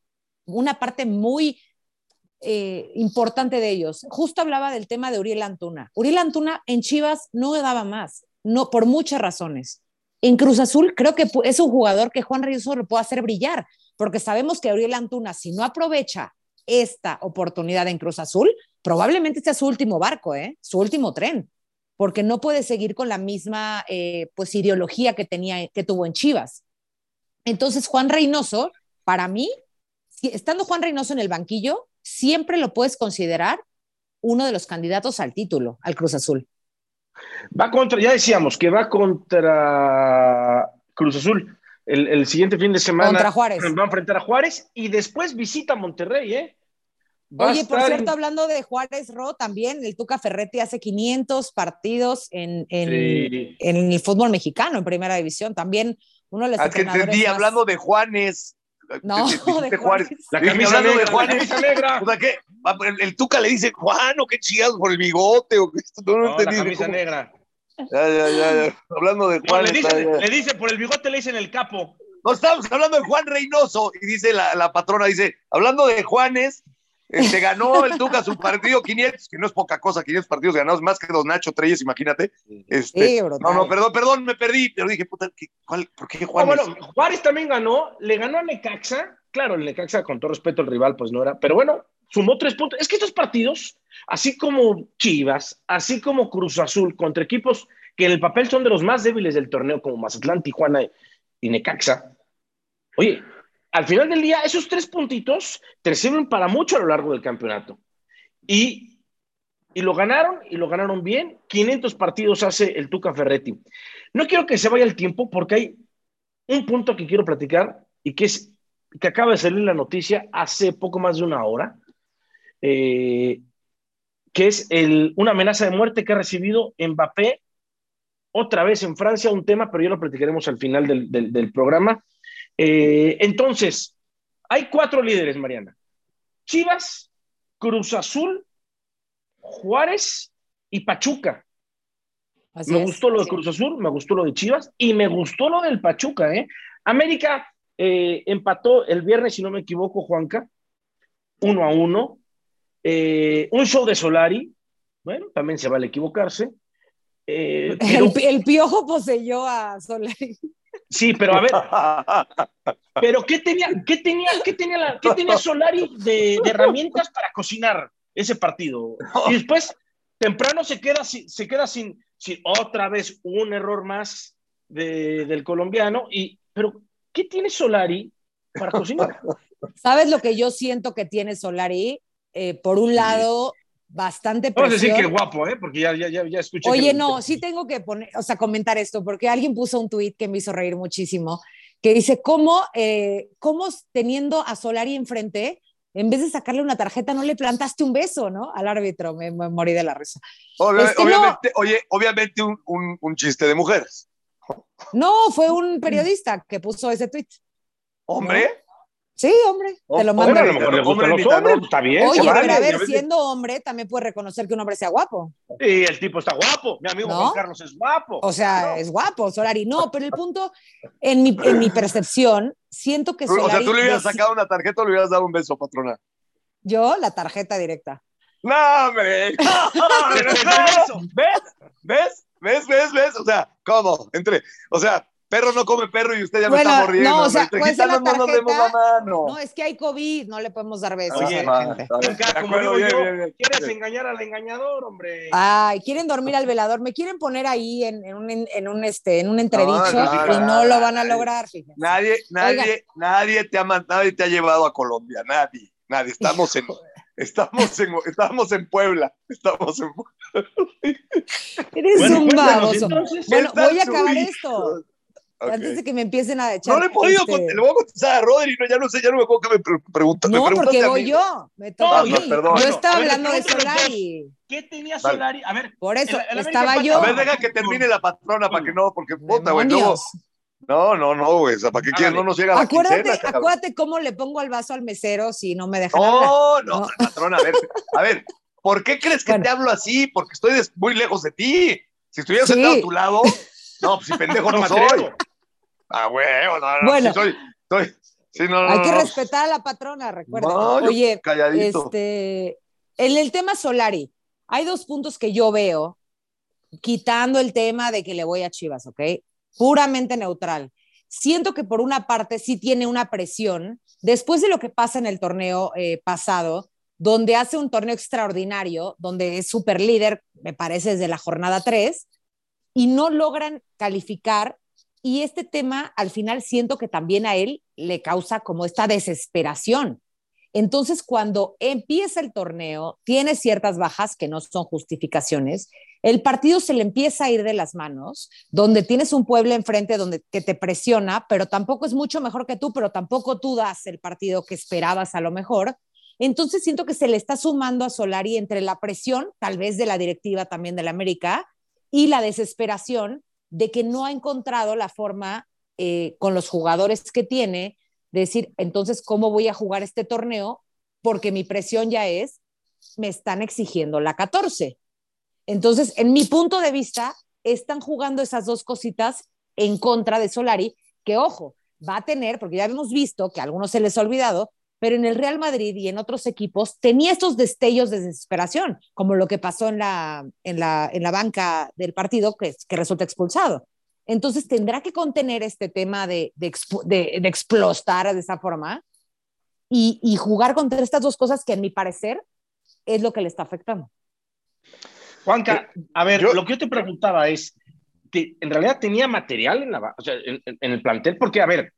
una parte muy eh, importante de ellos. Justo hablaba del tema de Uriel Antuna. Uriel Antuna en Chivas no daba más no, por muchas razones. En Cruz Azul creo que es un jugador que Juan Reynoso lo puede hacer brillar, porque sabemos que Auriel Antuna, si no aprovecha esta oportunidad en Cruz Azul, probablemente sea su último barco, ¿eh? su último tren, porque no puede seguir con la misma eh, pues, ideología que, tenía, que tuvo en Chivas. Entonces, Juan Reynoso, para mí, estando Juan Reynoso en el banquillo, siempre lo puedes considerar uno de los candidatos al título, al Cruz Azul. Va contra, ya decíamos que va contra Cruz Azul el, siguiente fin de semana. Contra Juárez. Va a enfrentar a Juárez y después visita Monterrey, ¿eh? Oye, por cierto, hablando de Juárez Ro, también el Tuca Ferretti hace 500 partidos en, en, el fútbol mexicano, en primera división. También uno de los ah, que entendí, hablando de Juanes. No, de, Juárez. La camisa negra, de Juárez. Negra. O sea, ¿qué? El, Tuca le dice, Juan, o qué chingados por el bigote, o qué. No, no, entendí. La camisa negra. Ya, ya, ya, Hablando de Juan. le, dice, le, dice, por el bigote le dicen el capo. No, estamos hablando de Juan Reynoso. Y dice la, la patrona, dice, hablando de Juanes, este, ganó el Tuca su partido 500, que no es poca cosa, 500 partidos ganados, más que dos Nacho Treyes, imagínate. Este, no, no, perdón, perdón, me perdí, pero dije, puta, ¿cuál, ¿por qué Juárez? bueno, Juárez también ganó, le ganó a Necaxa, claro, el Necaxa, con todo respeto al rival, pues no era, pero bueno, sumó tres puntos. Es que estos partidos, así como Chivas, así como Cruz Azul, contra equipos que en el papel son de los más débiles del torneo, como Mazatlán, Tijuana y Necaxa, oye, al final del día, esos tres puntitos te sirven para mucho a lo largo del campeonato. Y, y lo ganaron, y lo ganaron bien. 500 partidos hace el Tuca Ferretti. No quiero que se vaya el tiempo porque hay un punto que quiero platicar y que es que acaba de salir la noticia hace poco más de una hora, eh, que es el, una amenaza de muerte que ha recibido Mbappé otra vez en Francia, un tema, pero ya lo platicaremos al final del, del programa. Eh, entonces, hay cuatro líderes, Mariana. Chivas, Cruz Azul, Juárez y Pachuca. me gustó lo de Cruz Azul, me gustó lo de Chivas y me gustó lo del Pachuca. ¿eh? América eh, empató el viernes, si no me equivoco, Juanca, uno a uno. Eh, un show de Solari, bueno, también se vale equivocarse. el, el, piojo poseyó a Solari. Sí, pero a ver, pero ¿qué tenía, qué tenía, qué tenía, la, qué tenía Solari de, herramientas para cocinar ese partido? Y después, temprano se queda, se queda sin, sin otra vez un error más de, del colombiano. Y, pero, ¿qué tiene Solari para cocinar? ¿Sabes lo que yo siento que tiene Solari? Eh, por un lado, bastante presión. Vamos a decir que guapo, ¿eh? Porque ya, ya, ya, ya escuché. Oye, no, sí tengo que poner, o sea, comentar esto, porque alguien puso un tuit que me hizo reír muchísimo, que dice, ¿cómo, eh, cómo teniendo a Solari enfrente, en vez de sacarle una tarjeta, no le plantaste un beso, ¿no? Al árbitro, me, morí de la risa. obviamente, oye, obviamente un, un, un, chiste de mujeres. No, fue un periodista que puso ese tuit. ¿Hombre? Sí, hombre, te lo mando. a lo mejor le gustan los hombres, está bien. Oye, pero a ver, siendo hombre, también puede reconocer que un hombre sea guapo. Sí, el tipo está guapo. Mi amigo Juan Carlos es guapo. O sea, es guapo, Solari. No, pero el punto, en mi, en mi percepción, siento que Solari... O sea, tú le hubieras sacado una tarjeta o le hubieras dado un beso, patrona. Yo, la tarjeta directa. No, hombre. ¿Ves? ¿Ves? ¿Ves? ¿Ves? ¿Ves? O sea, ¿cómo? Entre, o sea, perro no come perro y usted ya me está mordiendo. No, o sea, puede ser la tarjeta, no, es que hay COVID, no le podemos dar besos Oye, a la gente. como digo yo, quieres engañar al engañador, hombre. Ay, quieren dormir al velador, me quieren poner ahí en, en, un, en un, este, en un entredicho y no lo van a lograr, fíjense. Nadie, nadie, nadie te ha nadie te ha llevado a Colombia, nadie, nadie. Estamos en, estamos en, estamos en Puebla, estamos en Eres un baboso. Bueno, voy a acabar esto. Antes de que me empiecen a echar. No le he podido este... le voy a contestar a Rodri, no, ya no sé, ya no me acuerdo que me preguntan. No, porque voy yo, me toca no, a mí. No, perdón, yo estaba hablando de Solari. ¿Qué tenía Solari? A ver, por eso estaba yo. A ver, deja que termine la patrona para que no, porque puta, güey, no. No, no, no, güey, ¿para qué quieres? No nos llega acuérdate, la quincena, Acuérdate cómo le pongo el vaso al mesero si no me deja no, No, no, patrona, a ver, a ver, ¿por qué crees que te hablo así? Porque estoy muy lejos de ti. Si estuviera sentado a tu lado, no, pues si pendejo no soy. Ah, güey, no, no, bueno, soy, soy, sí, no, Hay que respetar a la patrona, recuerda. Oye, este, en el tema Solari, hay dos puntos que yo veo, quitando el tema de que le voy a Chivas, ¿ok? Puramente neutral. Siento que por una parte sí tiene una presión, después de lo que pasa en el torneo eh, pasado, donde hace un torneo extraordinario, donde es super líder, me parece, desde la jornada 3, y no logran calificar. Y este tema, al final, siento que también a él le causa como esta desesperación. Entonces, cuando empieza el torneo, tiene ciertas bajas que no son justificaciones, el partido se le empieza a ir de las manos, donde tienes un pueblo enfrente donde, que te presiona, pero tampoco es mucho mejor que tú, pero tampoco tú das el partido que esperabas a lo mejor. Entonces siento que se le está sumando a Solari entre la presión, tal vez de la directiva también de la América, y la desesperación de que no ha encontrado la forma eh, con los jugadores que tiene decir, entonces, ¿cómo voy a jugar este torneo? Porque mi presión ya es, me están exigiendo la 14. Entonces, en mi punto de vista, están jugando esas dos cositas en contra de Solari, que ojo, va a tener, porque ya hemos visto que a algunos se les ha olvidado, pero en el Real Madrid y en otros equipos tenía estos destellos de desesperación, como lo que pasó en la, en la, en la banca del partido que, que resulta expulsado. Entonces tendrá que contener este tema de, de, de, explotar de esa forma y, y, jugar contra estas dos cosas que, en mi parecer, es lo que le está afectando. Juanca, eh, a ver, lo que yo te preguntaba es, que ¿en realidad tenía material en, la, o sea, en, en, el plantel? Porque, a ver,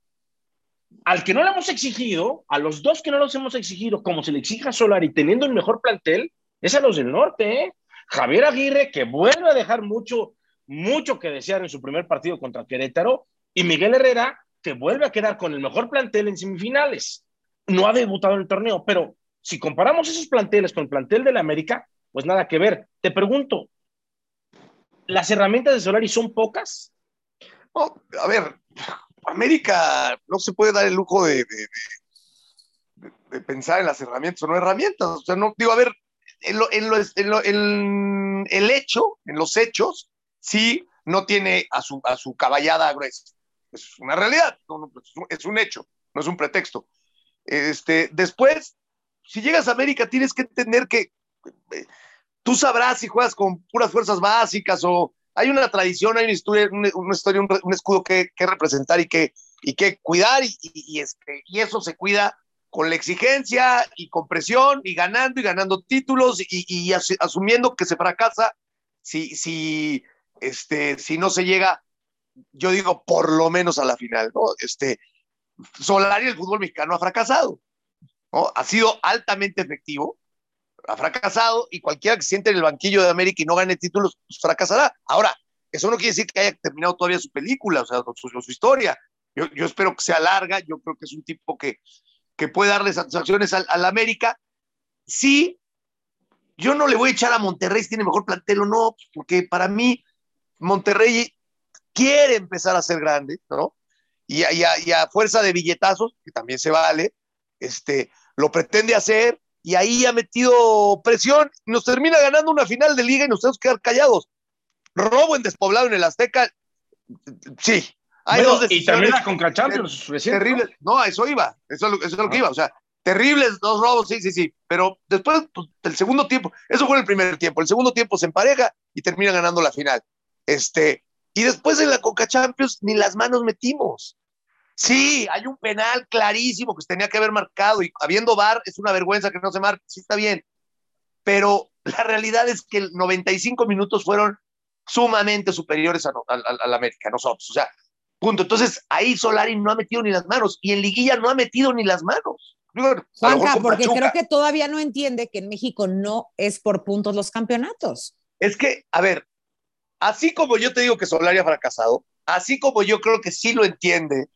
al que no le hemos exigido, a los dos que no los hemos exigido, como se le exige a Solari, teniendo el mejor plantel, es a los del norte, ¿eh? Javier Aguirre, que vuelve a dejar mucho mucho que desear en su primer partido contra Querétaro, y Miguel Herrera, que vuelve a quedar con el mejor plantel en semifinales. No ha debutado en el torneo, pero si comparamos esos planteles con el plantel de la América, pues nada que ver. Te pregunto, ¿las herramientas de Solari son pocas? a ver, América no se puede dar el lujo de, de, pensar en las herramientas o no herramientas. O sea, no, digo, a ver, en, en el hecho, en los hechos, sí no tiene a su, a su caballada gruesa. Es una realidad, es un hecho, no es un pretexto. Este, después, si llegas a América, tienes que entender que eh, tú sabrás si juegas con puras fuerzas básicas o hay una tradición, hay una historia, una, historia, un, escudo que, representar y que, cuidar, y, y, este, eso se cuida con la exigencia y con presión y ganando y ganando títulos y, asumiendo que se fracasa este, si no se llega, yo digo, por lo menos a la final, ¿no? Este, Solari, el fútbol mexicano ha fracasado. Ha sido altamente efectivo, ha fracasado y cualquiera que siente en el banquillo de América y no gane títulos, pues fracasará. Ahora, eso no quiere decir que haya terminado todavía su película, o sea, su, su historia. Yo, yo, espero que sea larga, yo creo que es un tipo que, que puede darle satisfacciones al, al América. Sí, yo no le voy a echar a Monterrey si tiene mejor plantel o no, porque para mí Monterrey quiere empezar a ser grande, ¿no? Y a, fuerza de billetazos, que también se vale, este, lo pretende hacer y ahí ha metido presión nos termina ganando una final de liga y nos tenemos que quedar callados. Robo en despoblado en el Azteca, sí. Hay dos y termina con Champions terribles. ¿no? a eso iba, eso es lo, eso es lo que iba, o sea, terribles dos robos, sí, sí, sí, pero después pues, del segundo tiempo, eso fue el primer tiempo, el segundo tiempo se empareja y termina ganando la final. Este, y después en la Coca Champions ni las manos metimos. Sí, hay un penal clarísimo que se tenía que haber marcado y habiendo VAR es una vergüenza que no se marque, sí está bien. Pero la realidad es que 95 minutos fueron sumamente superiores a, la América, nosotros. O sea, punto. Entonces ahí Solari no ha metido ni las manos y en Liguilla no ha metido ni las manos. Juanca, porque creo que todavía no entiende que en México no es por puntos los campeonatos. Es que, a ver, así como yo te digo que Solari ha fracasado, así como yo creo que sí lo entiende,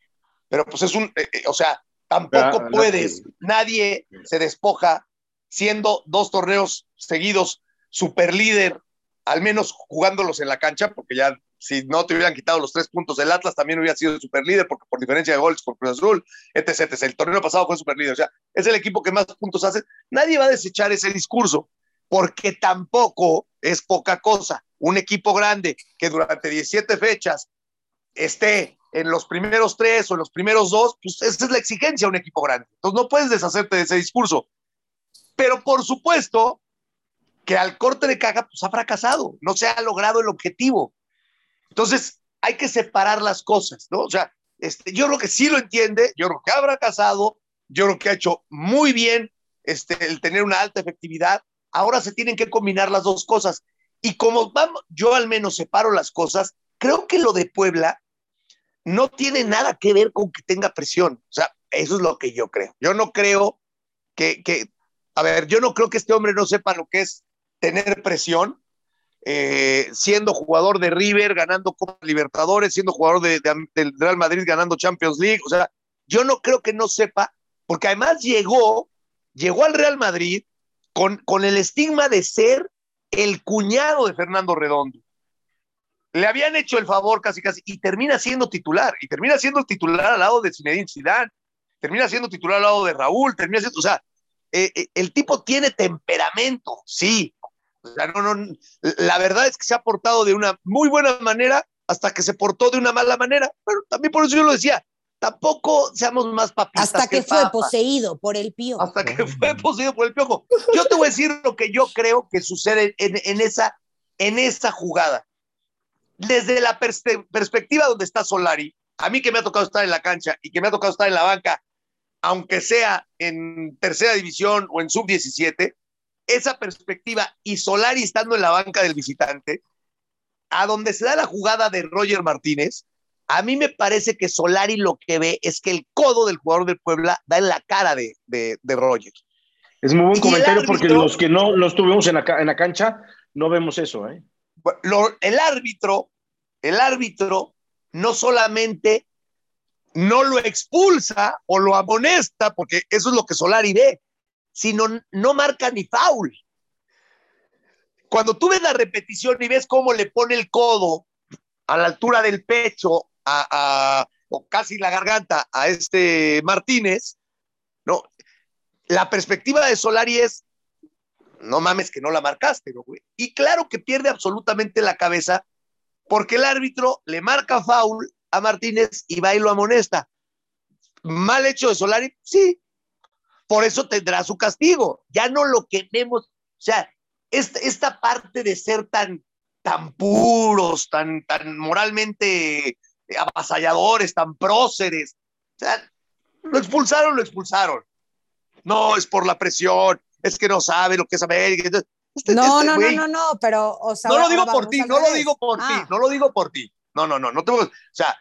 pero pues es un, eh, eh, o sea, tampoco puedes, nadie se despoja siendo dos torneos seguidos super líder, al menos jugándolos en la cancha, porque ya si no te hubieran quitado los tres puntos del Atlas, también hubiera sido super líder, porque por diferencia de goles con Cruz Azul, etc, etc. El torneo pasado fue super líder, o sea, es el equipo que más puntos hace. Nadie va a desechar ese discurso, porque tampoco es poca cosa. Un equipo grande que durante 17 fechas esté en los primeros tres o en los primeros dos, pues esa es la exigencia de un equipo grande. Entonces no puedes deshacerte de ese discurso. Pero por supuesto que al corte de caja pues ha fracasado, no se ha logrado el objetivo. Entonces hay que separar las cosas, ¿no? O sea, este, yo creo que sí lo entiende, yo creo que ha fracasado, yo creo que ha hecho muy bien este, el tener una alta efectividad. Ahora se tienen que combinar las dos cosas. Y como vamos, yo al menos separo las cosas, creo que lo de Puebla no tiene nada que ver con que tenga presión. O sea, eso es lo que yo creo. Yo no creo que, a ver, yo no creo que este hombre no sepa lo que es tener presión, eh, siendo jugador de River, ganando Copa Libertadores, siendo jugador de, del Real Madrid, ganando Champions League. O sea, yo no creo que no sepa, porque además llegó, llegó al Real Madrid con, con el estigma de ser el cuñado de Fernando Redondo le habían hecho el favor casi casi y termina siendo titular y termina siendo titular al lado de Zinedine Zidane, termina siendo titular al lado de Raúl, termina siendo, o sea, eh, eh, el tipo tiene temperamento, sí. O sea, no, no, la verdad es que se ha portado de una muy buena manera hasta que se portó de una mala manera, pero también por eso yo lo decía, tampoco seamos más papistas. Hasta que, fue poseído por el piojo. Hasta que fue poseído por el piojo. Yo te voy a decir lo que yo creo que sucede en, en esa, en esa jugada desde la perspectiva donde está Solari, a mí que me ha tocado estar en la cancha y que me ha tocado estar en la banca, aunque sea en tercera división o en sub-17, esa perspectiva y Solari estando en la banca del visitante, a donde se da la jugada de Roger Martínez, a mí me parece que Solari lo que ve es que el codo del jugador del Puebla da en la cara de, de, Roger. Es muy buen comentario porque los que no lo estuvimos en la, en la cancha no vemos eso, ¿eh? El árbitro, el árbitro no solamente no lo expulsa o lo amonesta, porque eso es lo que Solari ve, sino no marca ni foul. Cuando tú ves la repetición y ves cómo le pone el codo a la altura del pecho o casi la garganta a este Martínez, no, la perspectiva de Solari es no mames que no la marcaste, ¿no? Y claro que pierde absolutamente la cabeza porque el árbitro le marca foul a Martínez y va y lo amonesta. Mal hecho de Solari, sí. Por eso tendrá su castigo. Ya no lo queremos. O sea, esta, esta parte de ser tan, tan puros, tan, tan moralmente avasalladores, tan próceres. O sea, lo expulsaron, lo expulsaron. No, es por la presión, es que no sabe lo que es América. Este, no, este no, no, no, no, pero, o sea, no lo digo por ti, no lo digo por ti, ah. no lo digo por ti. No, no, no, no tengo, o sea,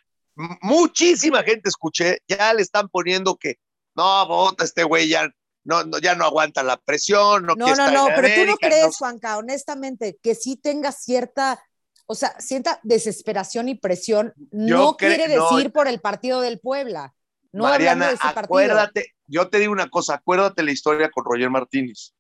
muchísima gente escuché, ya le están poniendo que, no, vota este güey, ya no, ya no aguanta la presión. No, no, no, no pero tú no crees, Juanca, honestamente, que sí tenga cierta, o sea, cierta desesperación y presión, no quiere decir por el partido del Puebla. No Mariana, de ese acuérdate, yo te digo una cosa, acuérdate la historia con Roger Martínez.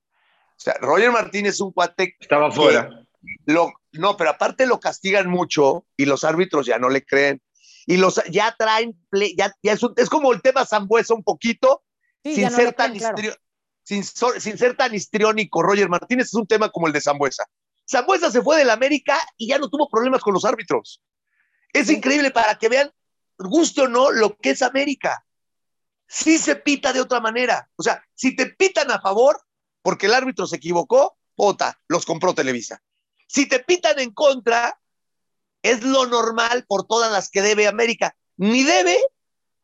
O sea, Roger Martínez es un cuate. Estaba fuera. Lo, no, pero aparte lo castigan mucho y los árbitros ya no le creen. Y los ya traen, ya, ya es, es, como el tema Zambuesa un poquito, sin, ser tan sin, sin, ser tan histriónico. Roger Martínez es un tema como el de Zambuesa. Zambuesa se fue del América y ya no tuvo problemas con los árbitros. Es increíble para que vean, guste o no, lo que es América sí se pita de otra manera. O sea, si te pitan a favor, porque el árbitro se equivocó, pota, los compró Televisa. Si te pitan en contra, es lo normal por todas las que debe América. Ni debe,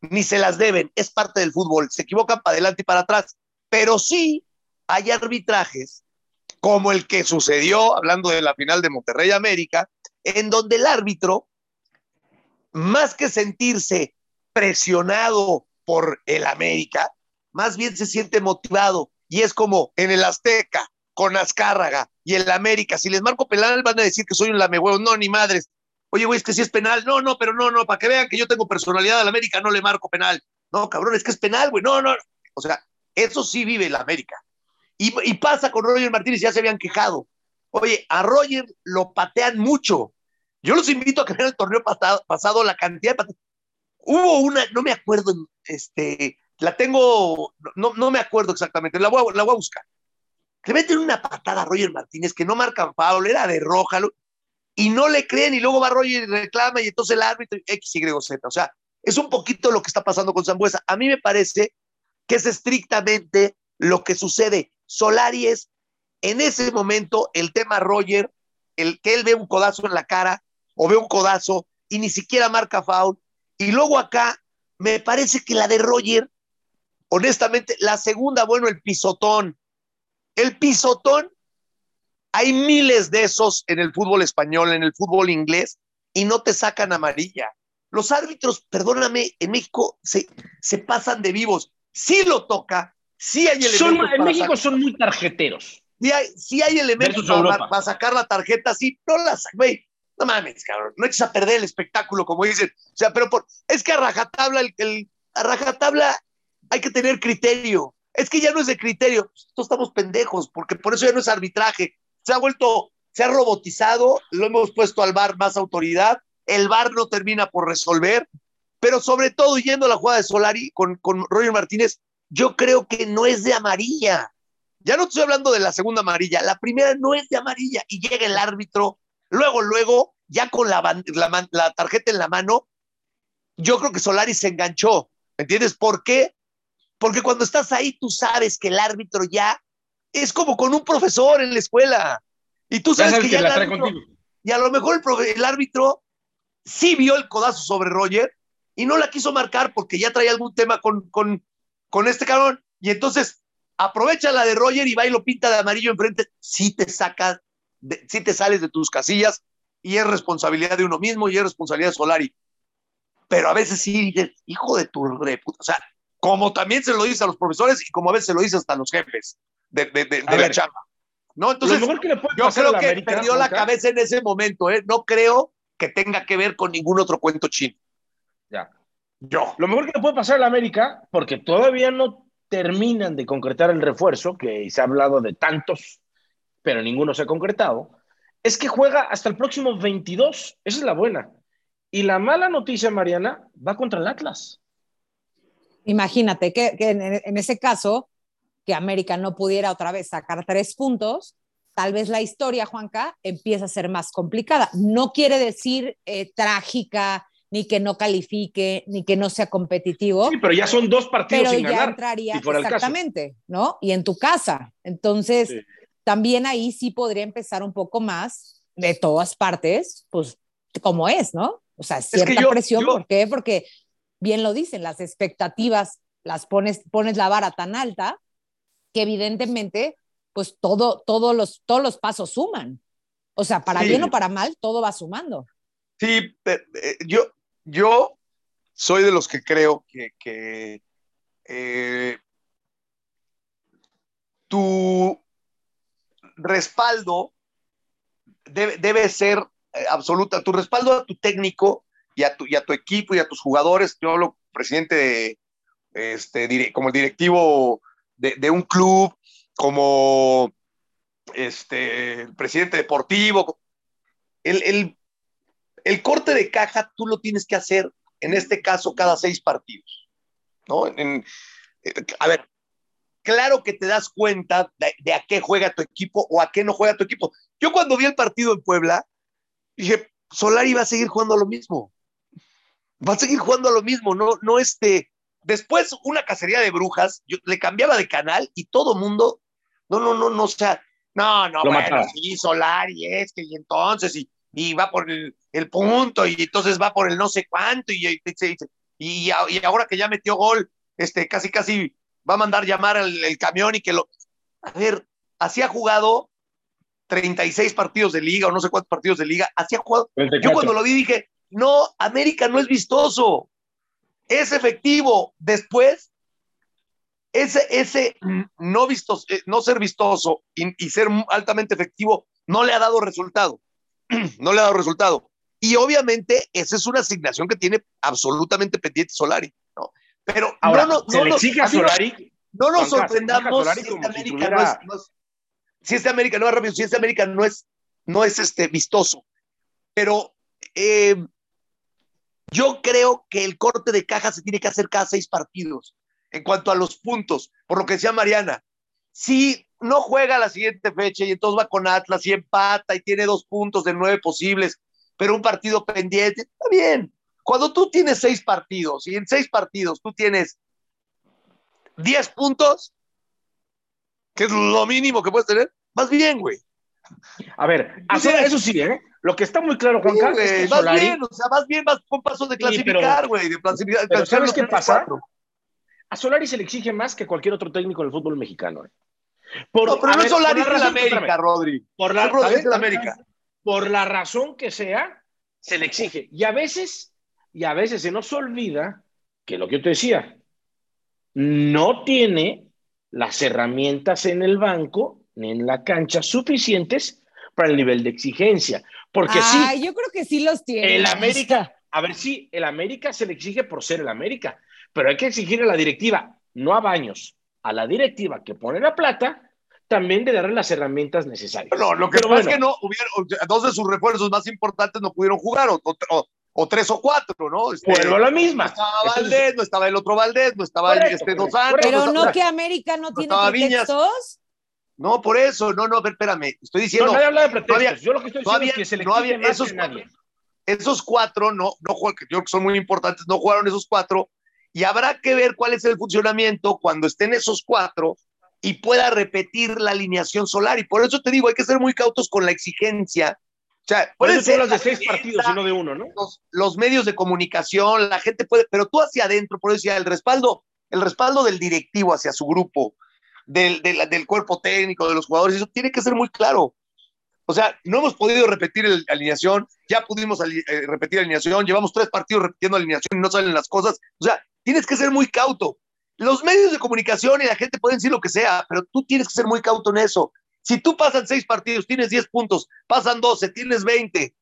ni se las deben. Es parte del fútbol. Se equivocan para adelante y para atrás. Pero sí hay arbitrajes, como el que sucedió, hablando de la final de Monterrey América, en donde el árbitro, más que sentirse presionado por el América, más bien se siente motivado y es como en el Azteca, con Azcárraga y el América, si les marco penal van a decir que soy un lamehuevo, no, ni madres. Oye, güey, es que si es penal, no, no, pero no, no, para que vean que yo tengo personalidad al América, no le marco penal. No, cabrón, es que es penal, güey, no, no. O sea, eso sí vive el América. Y, pasa con Roger Martínez, ya se habían quejado. Oye, a Roger lo patean mucho. Yo los invito a que vean el torneo pasado, pasado la cantidad de pateas. Hubo una, no me acuerdo, este, la tengo, no, no me acuerdo exactamente, la voy, a, la voy a buscar. Le meten una patada a Roger Martínez que no marcan Pablo, era de roja, y no le creen, y luego va Roger y reclama, y entonces el árbitro, X, Y, Z. O sea, es un poquito lo que está pasando con Zambuesa. A mí me parece que es estrictamente lo que sucede. Solari es, en ese momento, el tema Roger, el que él ve un codazo en la cara, o ve un codazo, y ni siquiera marca foul. Y luego acá, me parece que la de Roger, honestamente, la segunda, bueno, el pisotón. El pisotón hay miles de esos en el fútbol español, en el fútbol inglés, y no te sacan amarilla. Los árbitros, perdóname, en México se, se pasan de vivos. Sí lo toca, sí hay elementos. en México son muy tarjeteros. Sí hay, sí hay elementos para, sacar la tarjeta, sí, no las, güey, no mames, cabrón, no eches a perder el espectáculo, como dicen. O sea, pero por, es que a rajatabla, el, a rajatabla hay que tener criterio. Es que ya no es de criterio. Todos estamos pendejos, porque por eso ya no es arbitraje se ha vuelto, se ha robotizado, lo hemos puesto al VAR más autoridad, el VAR no termina por resolver, pero sobre todo yendo a la jugada de Solari con, con Roger Martínez, yo creo que no es de amarilla. Ya no estoy hablando de la segunda amarilla, la primera no es de amarilla y llega el árbitro, luego, luego, ya con la, la, la tarjeta en la mano, yo creo que Solari se enganchó, ¿me entiendes? ¿Por qué? Porque cuando estás ahí tú sabes que el árbitro ya es como con un profesor en la escuela. Y tú sabes, que, ya el árbitro, y a lo mejor el, árbitro sí vio el codazo sobre Roger y no la quiso marcar porque ya traía algún tema con, con, con este cabrón. Y entonces aprovecha la de Roger y va y lo pinta de amarillo enfrente. Sí te sí te sales de tus casillas y es responsabilidad de uno mismo y es responsabilidad de Solari. Pero a veces sí hijo de tu reputa. O sea, como también se lo dice a los profesores y como a veces se lo dice hasta a los jefes de, de, de, la chamba. ¿No? Entonces, yo creo que perdió la cabeza en ese momento, ¿eh? No creo que tenga que ver con ningún otro cuento chino. Ya. Yo. Lo mejor que le puede pasar a la América, porque todavía no terminan de concretar el refuerzo, que se ha hablado de tantos, pero ninguno se ha concretado, es que juega hasta el próximo 22. Esa es la buena. Y la mala noticia, Mariana, va contra el Atlas. Imagínate que, que en, en, ese caso que América no pudiera otra vez sacar tres puntos, tal vez la historia, Juanca, empieza a ser más complicada. No quiere decir eh, trágica, ni que no califique, ni que no sea competitivo. Sí, pero ya son dos partidos pero ya entraría exactamente, ¿no? Y en tu casa. Entonces, también ahí sí podría empezar un poco más de todas partes, pues como es, ¿no? O sea, cierta presión, ¿por qué? Porque bien lo dicen, las expectativas las pones, pones la vara tan alta que evidentemente, pues todo, todos, los, todos los pasos suman. O sea, para bien o para mal, todo va sumando. Sí, eh, yo, yo soy de los que creo que, eh, tu respaldo debe, debe ser eh, absoluta, tu respaldo a tu técnico y a tu, y a tu equipo y a tus jugadores, yo hablo presidente, este, como el directivo de, un club, como este, el presidente deportivo. El, el, corte de caja tú lo tienes que hacer, en este caso, cada seis partidos. ¿no? En, a ver, claro que te das cuenta de, a qué juega tu equipo o a qué no juega tu equipo. Yo cuando vi el partido en Puebla, dije, Solari va a seguir jugando a lo mismo. Va a seguir jugando a lo mismo, no, no este, Después, una cacería de brujas, yo le cambiaba de canal y todo mundo, no, no, no, no, o sea, no, no, Lo bueno, sí, Solar y este, y entonces, y, y va por el, el, punto, y entonces va por el no sé cuánto, y, y, y, y ahora que ya metió gol, este, casi, casi va a mandar llamar al el camión y que lo. A ver, así ha jugado 36 partidos de liga o no sé cuántos partidos de liga, así ha jugado. Yo cuando lo vi dije, no, América no es vistoso es efectivo. Después, ese, ese no, vistoso, eh, no ser vistoso y, ser altamente efectivo no le ha dado resultado. no le ha dado resultado. Y obviamente esa es una asignación que tiene absolutamente pendiente Solari. Pero Ahora, no, no, se le exige a Solari. No, nos sorprendamos si América no, es, si este América no es rápido, si este América no es, no es este, vistoso. Pero eh, yo creo que el corte de caja se tiene que hacer cada seis partidos en cuanto a los puntos, por lo que decía Mariana. Si no juega la siguiente fecha y entonces va con Atlas y empata y tiene dos puntos de nueve posibles, pero un partido pendiente, está bien. Cuando tú tienes seis partidos y en seis partidos tú tienes diez puntos, que es lo mínimo que puedes tener, más bien, güey. A ver, eso sí, ¿eh? Lo que está muy claro, Juan Carlos, es que Solari... bien, o sea, más bien vas con paso de clasificar, güey, de clasificar. Pero ¿sabes qué pasa? A Solari se le exige más que cualquier otro técnico del fútbol mexicano. ¿eh? Por, no, pero no es Solari es la América, Rodri. Por la, la América. Por la razón que sea, se le exige. Y a veces, y a veces se nos olvida que lo que yo te decía, no tiene las herramientas en el banco ni en la cancha suficientes para el nivel de exigencia. Porque ah, sí. Yo creo que sí los tiene. El América, a ver si el América se le exige por ser el América, pero hay que exigirle a la directiva, no a Baños, a la directiva que pone la plata, también de darle las herramientas necesarias. No, lo que pasa es que no hubieron, dos de sus refuerzos más importantes no pudieron jugar, o, o, tres o cuatro, ¿no? Este, Vuelvo la misma. No estaba Valdés, no estaba el otro Valdés, no estaba este Dos Santos. Pero no, que América no, tiene pretextos. No, por eso, no, no, espérame, estoy diciendo. No, nadie habla de pretextos. yo lo que estoy diciendo es que se le no había esos, nadie. esos cuatro, no, no yo creo que son muy importantes, no jugaron esos cuatro, y habrá que ver cuál es el funcionamiento cuando estén esos cuatro y pueda repetir la alineación solar. Y por eso te digo, hay que ser muy cautos con la exigencia. O sea, puede ser de seis partidos y no de uno, ¿no? Los, los, medios de comunicación, la gente puede, pero tú hacia adentro, por eso decía, el respaldo, el respaldo del directivo hacia su grupo, del, del, del, cuerpo técnico, de los jugadores, eso tiene que ser muy claro. O sea, no hemos podido repetir la alineación, ya pudimos ali, eh, repetir alineación, llevamos tres partidos repitiendo alineación y no salen las cosas. O sea, tienes que ser muy cauto. Los medios de comunicación y la gente pueden decir lo que sea, pero tú tienes que ser muy cauto en eso. Si tú pasan seis partidos, tienes 10 puntos, pasan 12, tienes 20,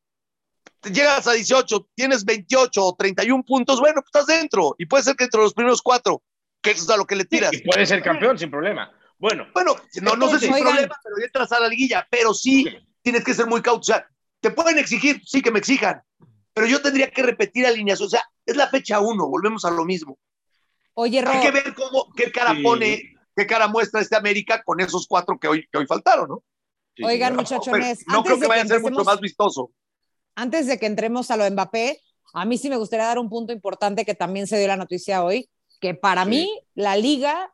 llegas a 18, tienes 28 o 31 puntos, bueno, pues estás dentro. Y puede ser que entre los primeros cuatro que eso es a lo que le tiras. y puede ser campeón sin problema. Bueno, bueno no, no sé si es problema, pero ya entras a la liguilla, pero sí tienes que ser muy cauto. O sea, te pueden exigir, sí que me exijan, pero yo tendría que repetir alineación. O sea, es la fecha uno, volvemos a lo mismo. Oye, Hay que ver cómo, qué cara pone, qué cara muestra este América con esos cuatro que hoy, que hoy faltaron, ¿no? Sí, Oigan, muchachones. No, no creo que vaya a ser mucho más vistoso. Antes de que entremos a lo de Mbappé, a mí sí me gustaría dar un punto importante que también se dio la noticia hoy, que para sí. mí la Liga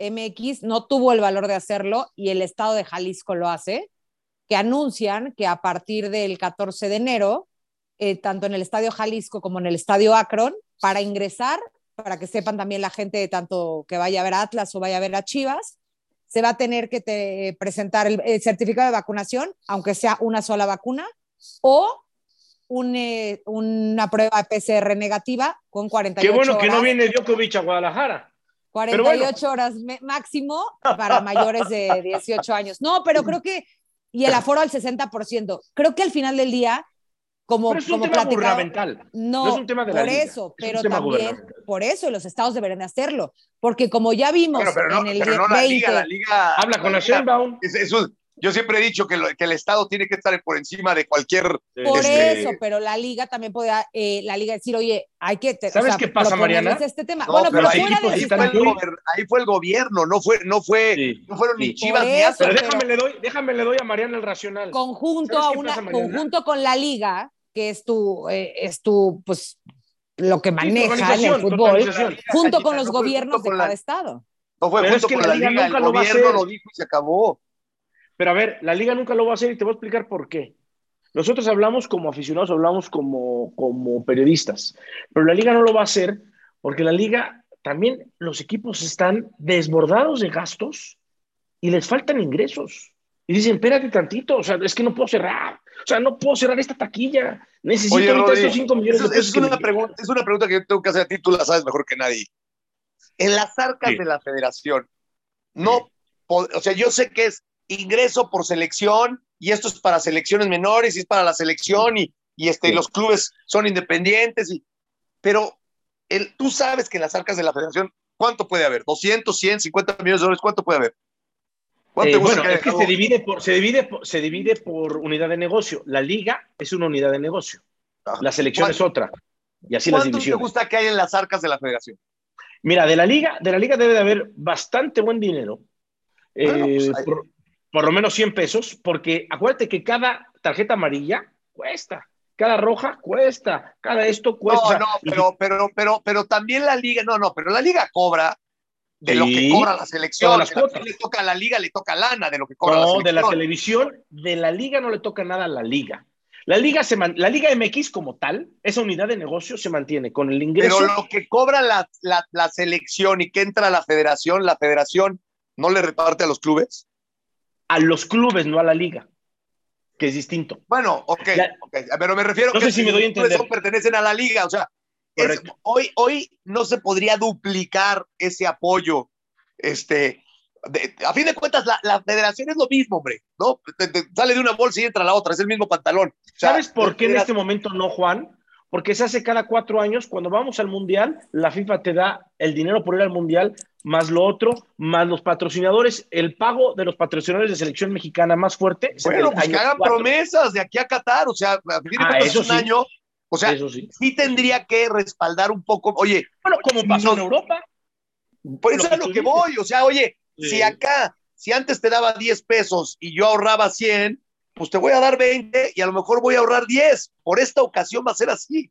MX no tuvo el valor de hacerlo y el Estado de Jalisco lo hace, que anuncian que a partir del 14 de enero, eh, tanto en el Estadio Jalisco como en el Estadio Akron, para ingresar, para que sepan también la gente, tanto que vaya a ver a Atlas o vaya a ver a Chivas, se va a tener que te presentar el, el certificado de vacunación, aunque sea una sola vacuna, o un, eh, una prueba PCR negativa con 48 Qué bueno horas. que no viene Djokovic a Guadalajara. 48 bueno. horas máximo para mayores de 18 años. No, pero creo que, y el aforo al 60%. Creo que al final del día, como, pero es como un tema gubernamental. No, no, es un tema de por la eso, pero también por eso los estados deberían hacerlo. Porque como ya vimos bueno, pero no, en el pero no 20, la liga, la liga habla con la Sheinbaum. Es, eso, yo siempre he dicho que, lo, que, el Estado tiene que estar por encima de cualquier. Por este... eso, pero la liga también puede, eh, la liga decir, oye, hay que. Te, ¿Sabes o sea, qué pasa, Mariana? Este tema. No, bueno, pero, pero, ahí, fuera ahí, de fue el, ahí, fue el, gobierno, no fue, no fue, sí. no fueron ni Chivas ni eso, Pero déjame le doy, déjame le doy a Mariana el racional. Conjunto a una, pasa, conjunto con la liga, que es tu, eh, es tu, pues, lo que maneja en el fútbol, junto con los no gobiernos de cada estado. No fue Pero junto es que con la la liga liga, nunca el lo va a gobierno hacer. lo dijo y se acabó. Pero a ver, la liga nunca lo va a hacer y te voy a explicar por qué. Nosotros hablamos como aficionados, hablamos como, como periodistas, pero la liga no lo va a hacer porque la liga también los equipos están desbordados de gastos y les faltan ingresos. Y dicen, espérate tantito, o sea, es que no puedo cerrar, o sea, no puedo cerrar esta taquilla, necesito Oye, Rodri, estos 5 millones es, de pesos. Es una, pregunta, es una pregunta que yo tengo que hacer a ti, tú la sabes mejor que nadie. En las arcas Sí. de la federación, no, o sea, yo sé que es ingreso por selección y esto es para selecciones menores y es para la selección y, y este, Sí. los clubes son independientes, y, pero el, tú sabes que en las arcas de la federación, ¿cuánto puede haber? ¿200, 100, 50 millones de dólares? ¿Cuánto puede haber? Eh, bueno, es que se divide, por, se, divide por, se divide por unidad de negocio. La liga es una unidad de negocio. Ah. La selección es otra. Y así las divisiones. te gusta que hay en las arcas de la federación? Mira, de la liga, de la liga debe de haber bastante buen dinero. Eh, pues por, por, lo menos 100 pesos, porque acuérdate que cada tarjeta amarilla cuesta. Cada roja cuesta, cada esto cuesta. No, no, pero, pero, pero, pero también la liga, no, no, pero la liga cobra de lo que cobra la selección. Las le toca a la liga, le toca lana de lo que cobra no, la selección. de la televisión, de la liga no le toca nada a la liga. La liga, se la liga MX como tal, esa unidad de negocio se mantiene con el ingreso. Pero lo que cobra la, la, la selección y que entra a la federación, la federación no le reparte a los clubes. A los clubes, no a la liga que es distinto. Bueno, ok, okay. pero me refiero no que sé si me doy a entender. pertenecen a la liga, o sea, hoy, hoy no se podría duplicar ese apoyo. Este, a fin de cuentas, la, federación es lo mismo, hombre, ¿no? sale de una bolsa y entra a la otra, es el mismo pantalón. ¿Sabes por qué en este momento no, Juan? Porque se hace cada cuatro años, cuando vamos al Mundial, la FIFA te da el dinero por ir al Mundial, más lo otro, más los patrocinadores, el pago de los patrocinadores de selección mexicana más fuerte. Bueno, pues que hagan promesas de aquí a Qatar, o sea, a ah, eso un año, o sea, sí. tendría que respaldar un poco, oye. Bueno, como pasó en Europa. Por eso es a lo que voy, o sea, oye, si acá, si antes te daba 10 pesos y yo ahorraba 100, pues te voy a dar 20 y a lo mejor voy a ahorrar 10. Por esta ocasión va a ser así.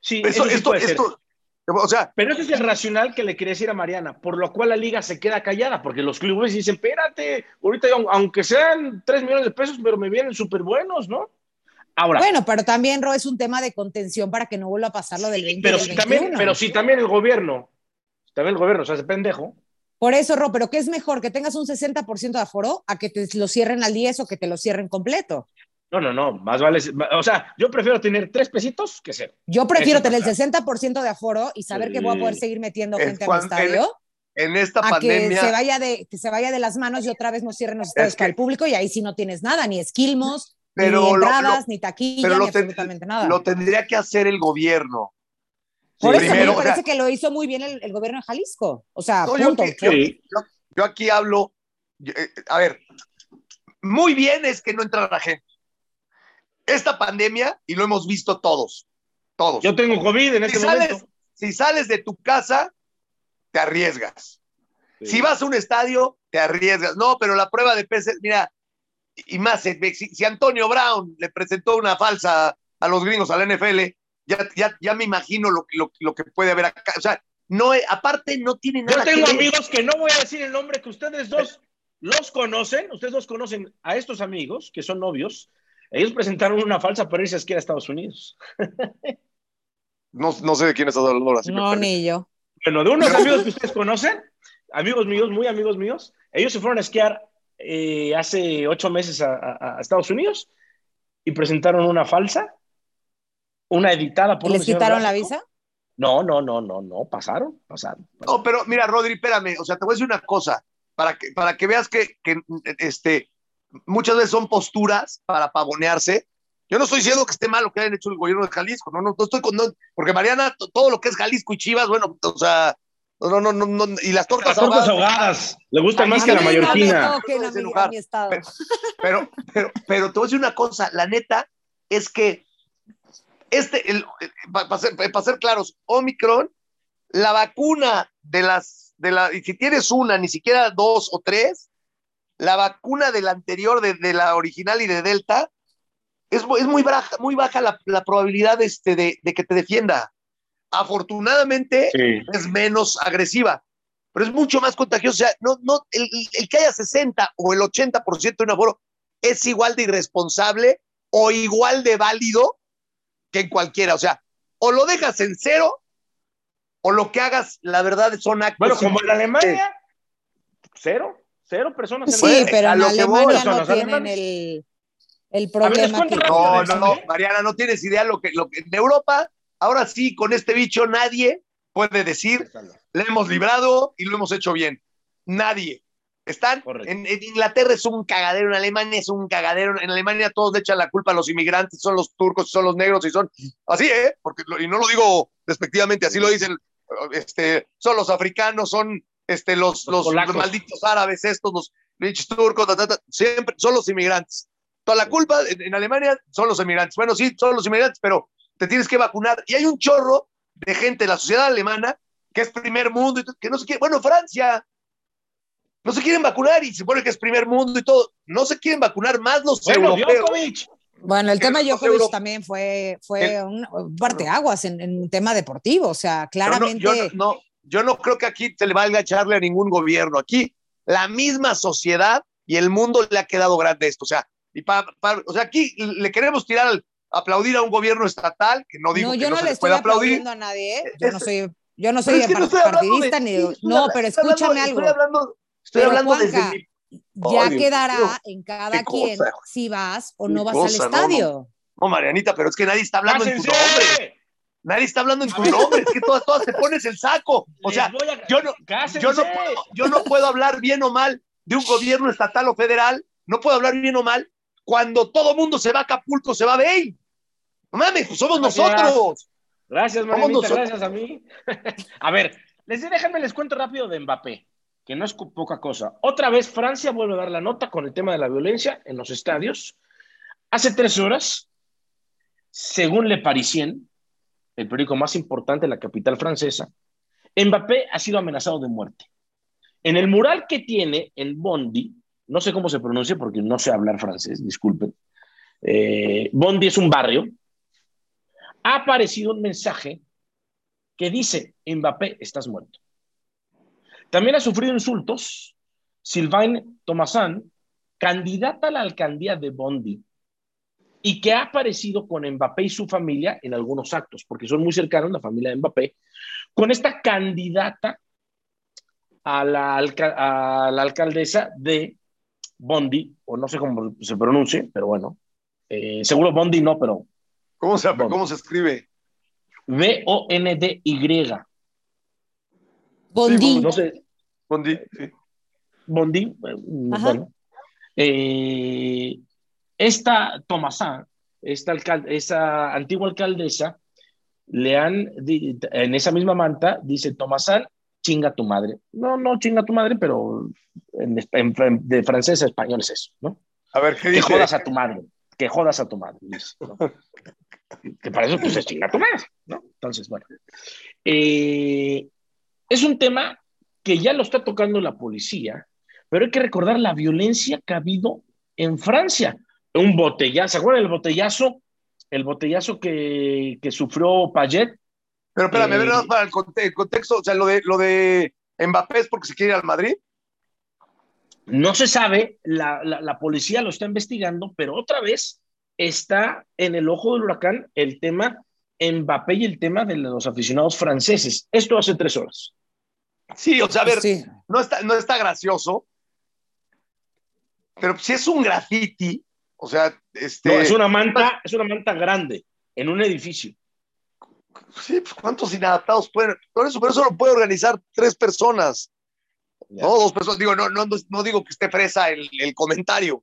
Sí, eso, esto, esto, o sea, pero ese es el racional que le quería decir a Mariana, por lo cual la liga se queda callada, porque los clubes dicen, espérate, ahorita aunque sean 3 millones de pesos, pero me vienen súper buenos, ¿no? Ahora. Bueno, pero también, Ro, es un tema de contención para que no vuelva a pasar lo del 20 pero si también, Pero si también el gobierno, también el gobierno se hace pendejo. Por eso, Ro, pero ¿qué es mejor? ¿Que tengas un 60% de aforo a que te lo cierren al 10 o que te lo cierren completo? No, no, no, más vale, o sea, yo prefiero tener tres pesitos que cero. Yo prefiero tener el 60% de aforo y saber que voy a poder seguir metiendo gente al estadio. En, esta pandemia. Que se, vaya de, que se vaya de las manos y otra vez no cierren los estadios para el público y ahí sí no tienes nada, ni esquilmos, ni entradas, ni taquilla, ni absolutamente nada. Lo tendría que hacer el gobierno. Por eso me parece que lo hizo muy bien el, gobierno de Jalisco. O sea, punto. Yo, aquí hablo, eh, a ver, muy bien es que no entra la gente esta pandemia, y lo hemos visto todos, todos. Yo tengo COVID en este momento. Si sales de tu casa, te arriesgas. Si vas a un estadio, te arriesgas. No, pero la prueba de peces, mira, y más, si, Antonio Brown le presentó una falsa a los gringos, a la NFL, ya, ya, ya me imagino lo, lo, lo, que puede haber acá. O sea, no, aparte no tiene nada. Yo tengo amigos que no voy a decir el nombre, que ustedes dos los conocen, ustedes dos conocen a estos amigos, que son novios, ellos presentaron una falsa para irse a esquiar a Estados Unidos. no, no sé de quién estás hablando ahora. no, ni yo. Bueno, de unos amigos que ustedes conocen, amigos míos, muy amigos míos, ellos se fueron a esquiar eh, hace ocho meses a, Estados Unidos y presentaron una falsa, una editada por... ¿Les quitaron la visa? No, no, no, no, no, pasaron, pasaron, No, pero mira, Rodri, espérame, o sea, te voy a decir una cosa, para que, para que veas que, que este, muchas veces son posturas para pavonearse. Yo no estoy diciendo que esté mal lo que hayan hecho el gobierno de Jalisco, no, no, no estoy con, porque Mariana, todo lo que es Jalisco y Chivas, bueno, o sea, no, no, no, no, y las tortas, las tortas ahogadas, le gustan más que la mallorquina. Pero, pero, pero, te voy a decir una cosa, la neta es que este, el, para, ser, para ser claros, Omicron, la vacuna de las, de la, y si tienes una, ni siquiera dos o tres, la vacuna de la anterior, de, la original y de Delta, es, es muy baja, muy baja la, probabilidad este, de, que te defienda. Afortunadamente es menos agresiva, pero es mucho más contagiosa. O sea, no, no, el, que haya 60 o el 80% de un aforo es igual de irresponsable o igual de válido que en cualquiera. O sea, o lo dejas en cero o lo que hagas, la verdad, son actos. Bueno, como en Alemania, cero. Cero personas. sí, pero en Alemania no tienen el, el problema que... No, no, no, Mariana, no tienes idea lo que, lo que en Europa, ahora sí, con este bicho nadie puede decir, le hemos librado y lo hemos hecho bien. Nadie. Están en, Inglaterra es un cagadero, en Alemania es un cagadero, en Alemania todos le echan la culpa a los inmigrantes, son los turcos, son los negros y son así, ¿eh? Porque, y no lo digo despectivamente, así lo dicen, este, son los africanos, son este, los, los, malditos árabes estos, rich turcos, siempre son los inmigrantes. Toda la culpa en, Alemania son los inmigrantes. Bueno, sí, son los inmigrantes, pero te tienes que vacunar. Y hay un chorro de gente en la sociedad alemana que es primer mundo, y que no se quiere, bueno, Francia, no se quieren vacunar y se supone que es primer mundo y todo. No se quieren vacunar más los bueno, europeos. Bueno, el tema de Djokovic también fue, fue un parteaguas en, en un tema deportivo, o sea, claramente. Yo no, yo no, creo que aquí se le valga echarle a ningún gobierno. Aquí la misma sociedad y el mundo le ha quedado grande esto. O sea, y o sea aquí le queremos tirar al, aplaudir a un gobierno estatal, que no digo no, yo no, le estoy aplaudiendo a nadie, ¿eh? yo no soy, yo no soy partidista ni no, pero escúchame algo. Estoy hablando, estoy hablando desde mi ya quedará en cada quien si vas o no vas al estadio. No, Marianita, pero es que nadie está hablando en tu nombre. Nadie está hablando en tu nombre, es que todas, todas te pones el saco. O sea, yo no, yo, no puedo, yo no puedo hablar bien o mal de un gobierno estatal o federal, no puedo hablar bien o mal cuando todo mundo se va a Acapulco, se va a Bey. No mames, pues somos nosotros. Gracias, Marianita, gracias a mí. a ver, les déjenme les cuento rápido de Mbappé que no es poca cosa. Otra vez Francia vuelve a dar la nota con el tema de la violencia en los estadios. Hace tres horas, según Le Parisien, el periódico más importante de la capital francesa, Mbappé ha sido amenazado de muerte. En el mural que tiene en Bondi, no sé cómo se pronuncia porque no sé hablar francés, disculpen. Eh, Bondi es un barrio. Ha aparecido un mensaje que dice, Mbappé, estás muerto. También ha sufrido insultos Sylvain Thomasan, candidata a la alcaldía de Bondi, y que ha aparecido con Mbappé y su familia en algunos actos, porque son muy cercanos la familia de Mbappé, con esta candidata a la, alcaldesa de Bondi, o no sé cómo se pronuncie, pero bueno, eh, seguro Bondi no, pero... ¿Cómo se, ¿cómo se escribe? B-O-N-D-Y. Bondi. no sé. Bondi, sí. Bondi, bueno. Eh, esta Tomasán, esta, esa antigua alcaldesa, le han, en esa misma manta, dice Tomasán, chinga tu madre. No, no chinga tu madre, pero en, de francés a español es eso, ¿no? A ver, ¿qué dice? Que jodas a tu madre, que jodas a tu madre. que para eso pues es chinga tu madre, ¿no? Entonces, bueno. Eh, es un tema que ya lo está tocando la policía, pero hay que recordar la violencia que ha habido en Francia. Un botellazo, ¿se acuerdan del botellazo? El botellazo que, que sufrió Payet. Pero espérame, eh, para el, contexto, o sea, lo de, lo de Mbappé es porque se quiere ir al Madrid. No se sabe, la, la, la, policía lo está investigando, pero otra vez está en el ojo del huracán el tema Mbappé y el tema de los aficionados franceses. Esto hace tres horas. Sí, o sea, a ver, no, está, no está gracioso, pero si es un graffiti, o sea, este... es una manta, es una manta grande, en un edificio. Sí, pues ¿cuántos inadaptados pueden? Por eso, por eso lo puede organizar tres personas. No, dos personas. Digo, no, no, no digo que esté fresa el, el comentario,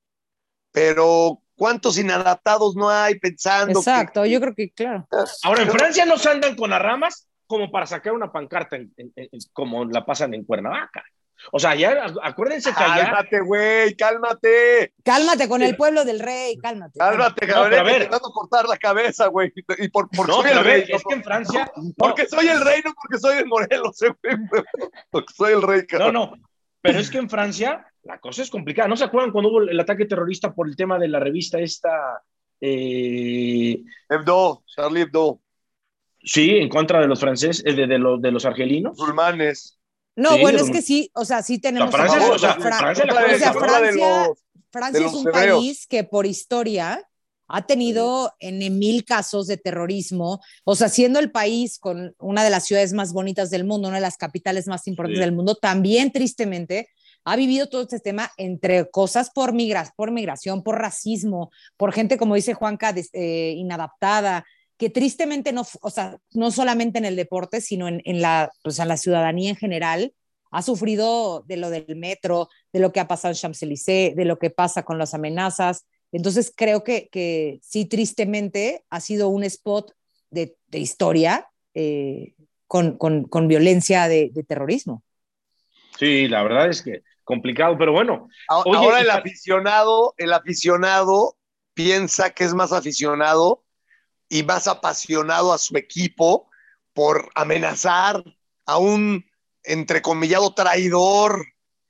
pero ¿cuántos inadaptados no hay pensando? Exacto, yo creo que, claro. Ahora, en Francia no se andan con las ramas como para sacar una pancarta como la pasan en Cuernavaca. O sea, ya acuérdense que allá. Cálmate, güey, cálmate. Cálmate con el pueblo del rey, cálmate. Cálmate, cabrón. No, a ver. cortar la cabeza, güey. Y por, por no, soy el rey. Es que en Francia. Porque soy el rey, no porque soy el Morelos, eh, güey. Porque soy el rey, cabrón. No, no. Pero es que en Francia la cosa es complicada. ¿No se acuerdan cuando hubo el ataque terrorista por el tema de la revista esta? Eh... Hebdo, Charlie Hebdo. Sí, en contra de los franceses, de, de, los, de los argelinos. Musulmanes. No, bueno, es que sí, o sea, sí tenemos. Francia, o sea, Francia, Francia, es un país que por historia ha tenido en mil casos de terrorismo, o sea, siendo el país con una de las ciudades más bonitas del mundo, una de las capitales más importantes del mundo, también tristemente ha vivido todo este tema entre cosas por, por migración, por racismo, por gente, como dice Juanca, eh, inadaptada, que tristemente no, o sea, no solamente en el deporte, sino en, en la, pues, la ciudadanía en general, ha sufrido de lo del metro, de lo que ha pasado en Champs-Élysées, de lo que pasa con las amenazas. Entonces creo que, que sí, tristemente, ha sido un spot de, de historia eh, con, con, con, violencia de, de, terrorismo. Sí, la verdad es que complicado, pero bueno. Ahora el aficionado, el aficionado piensa que es más aficionado y más apasionado a su equipo por amenazar a un entrecomillado traidor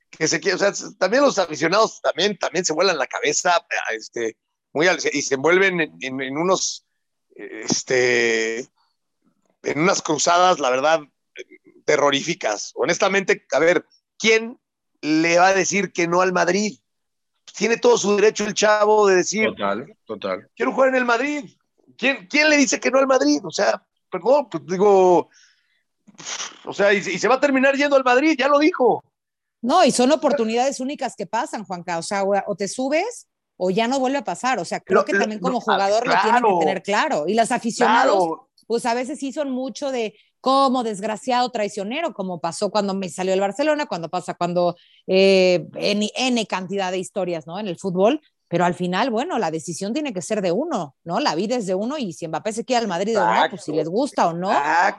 que se quiere, o sea, también los aficionados también, también se vuelan la cabeza, este, muy y se envuelven en, unos, este, en unas cruzadas, la verdad, terroríficas. Honestamente, a ver, ¿quién le va a decir que no al Madrid? Tiene todo su derecho el chavo de decir, total, total. Quiero jugar en el Madrid. ¿Quién, quién le dice que no al Madrid? O sea, perdón, pues digo, o sea, y, se va a terminar yendo al Madrid, ya lo dijo. No, y son oportunidades únicas que pasan, Juanca. O sea, o te subes o ya no vuelve a pasar. O sea, creo que también como jugador lo tienen que tener claro. Y los aficionados, pues a veces sí son mucho de como desgraciado traicionero, como pasó cuando me salió el Barcelona, cuando pasa cuando eh, N, N cantidad de historias, ¿no? En el fútbol, pero al final, bueno, la decisión tiene que ser de uno, ¿no? La vida es de uno y si Mbappé se queda al Madrid o no, pues si les gusta o no,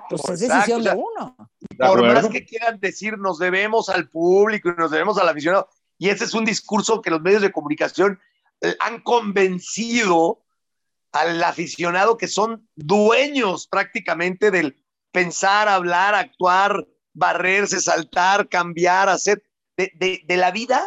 pues es decisión de uno. Por más que quieran decir, nos debemos al público y nos debemos al aficionado, y ese es un discurso que los medios de comunicación eh, han convencido al aficionado que son dueños prácticamente del pensar, hablar, actuar, barrerse, saltar, cambiar, hacer, de, de la vida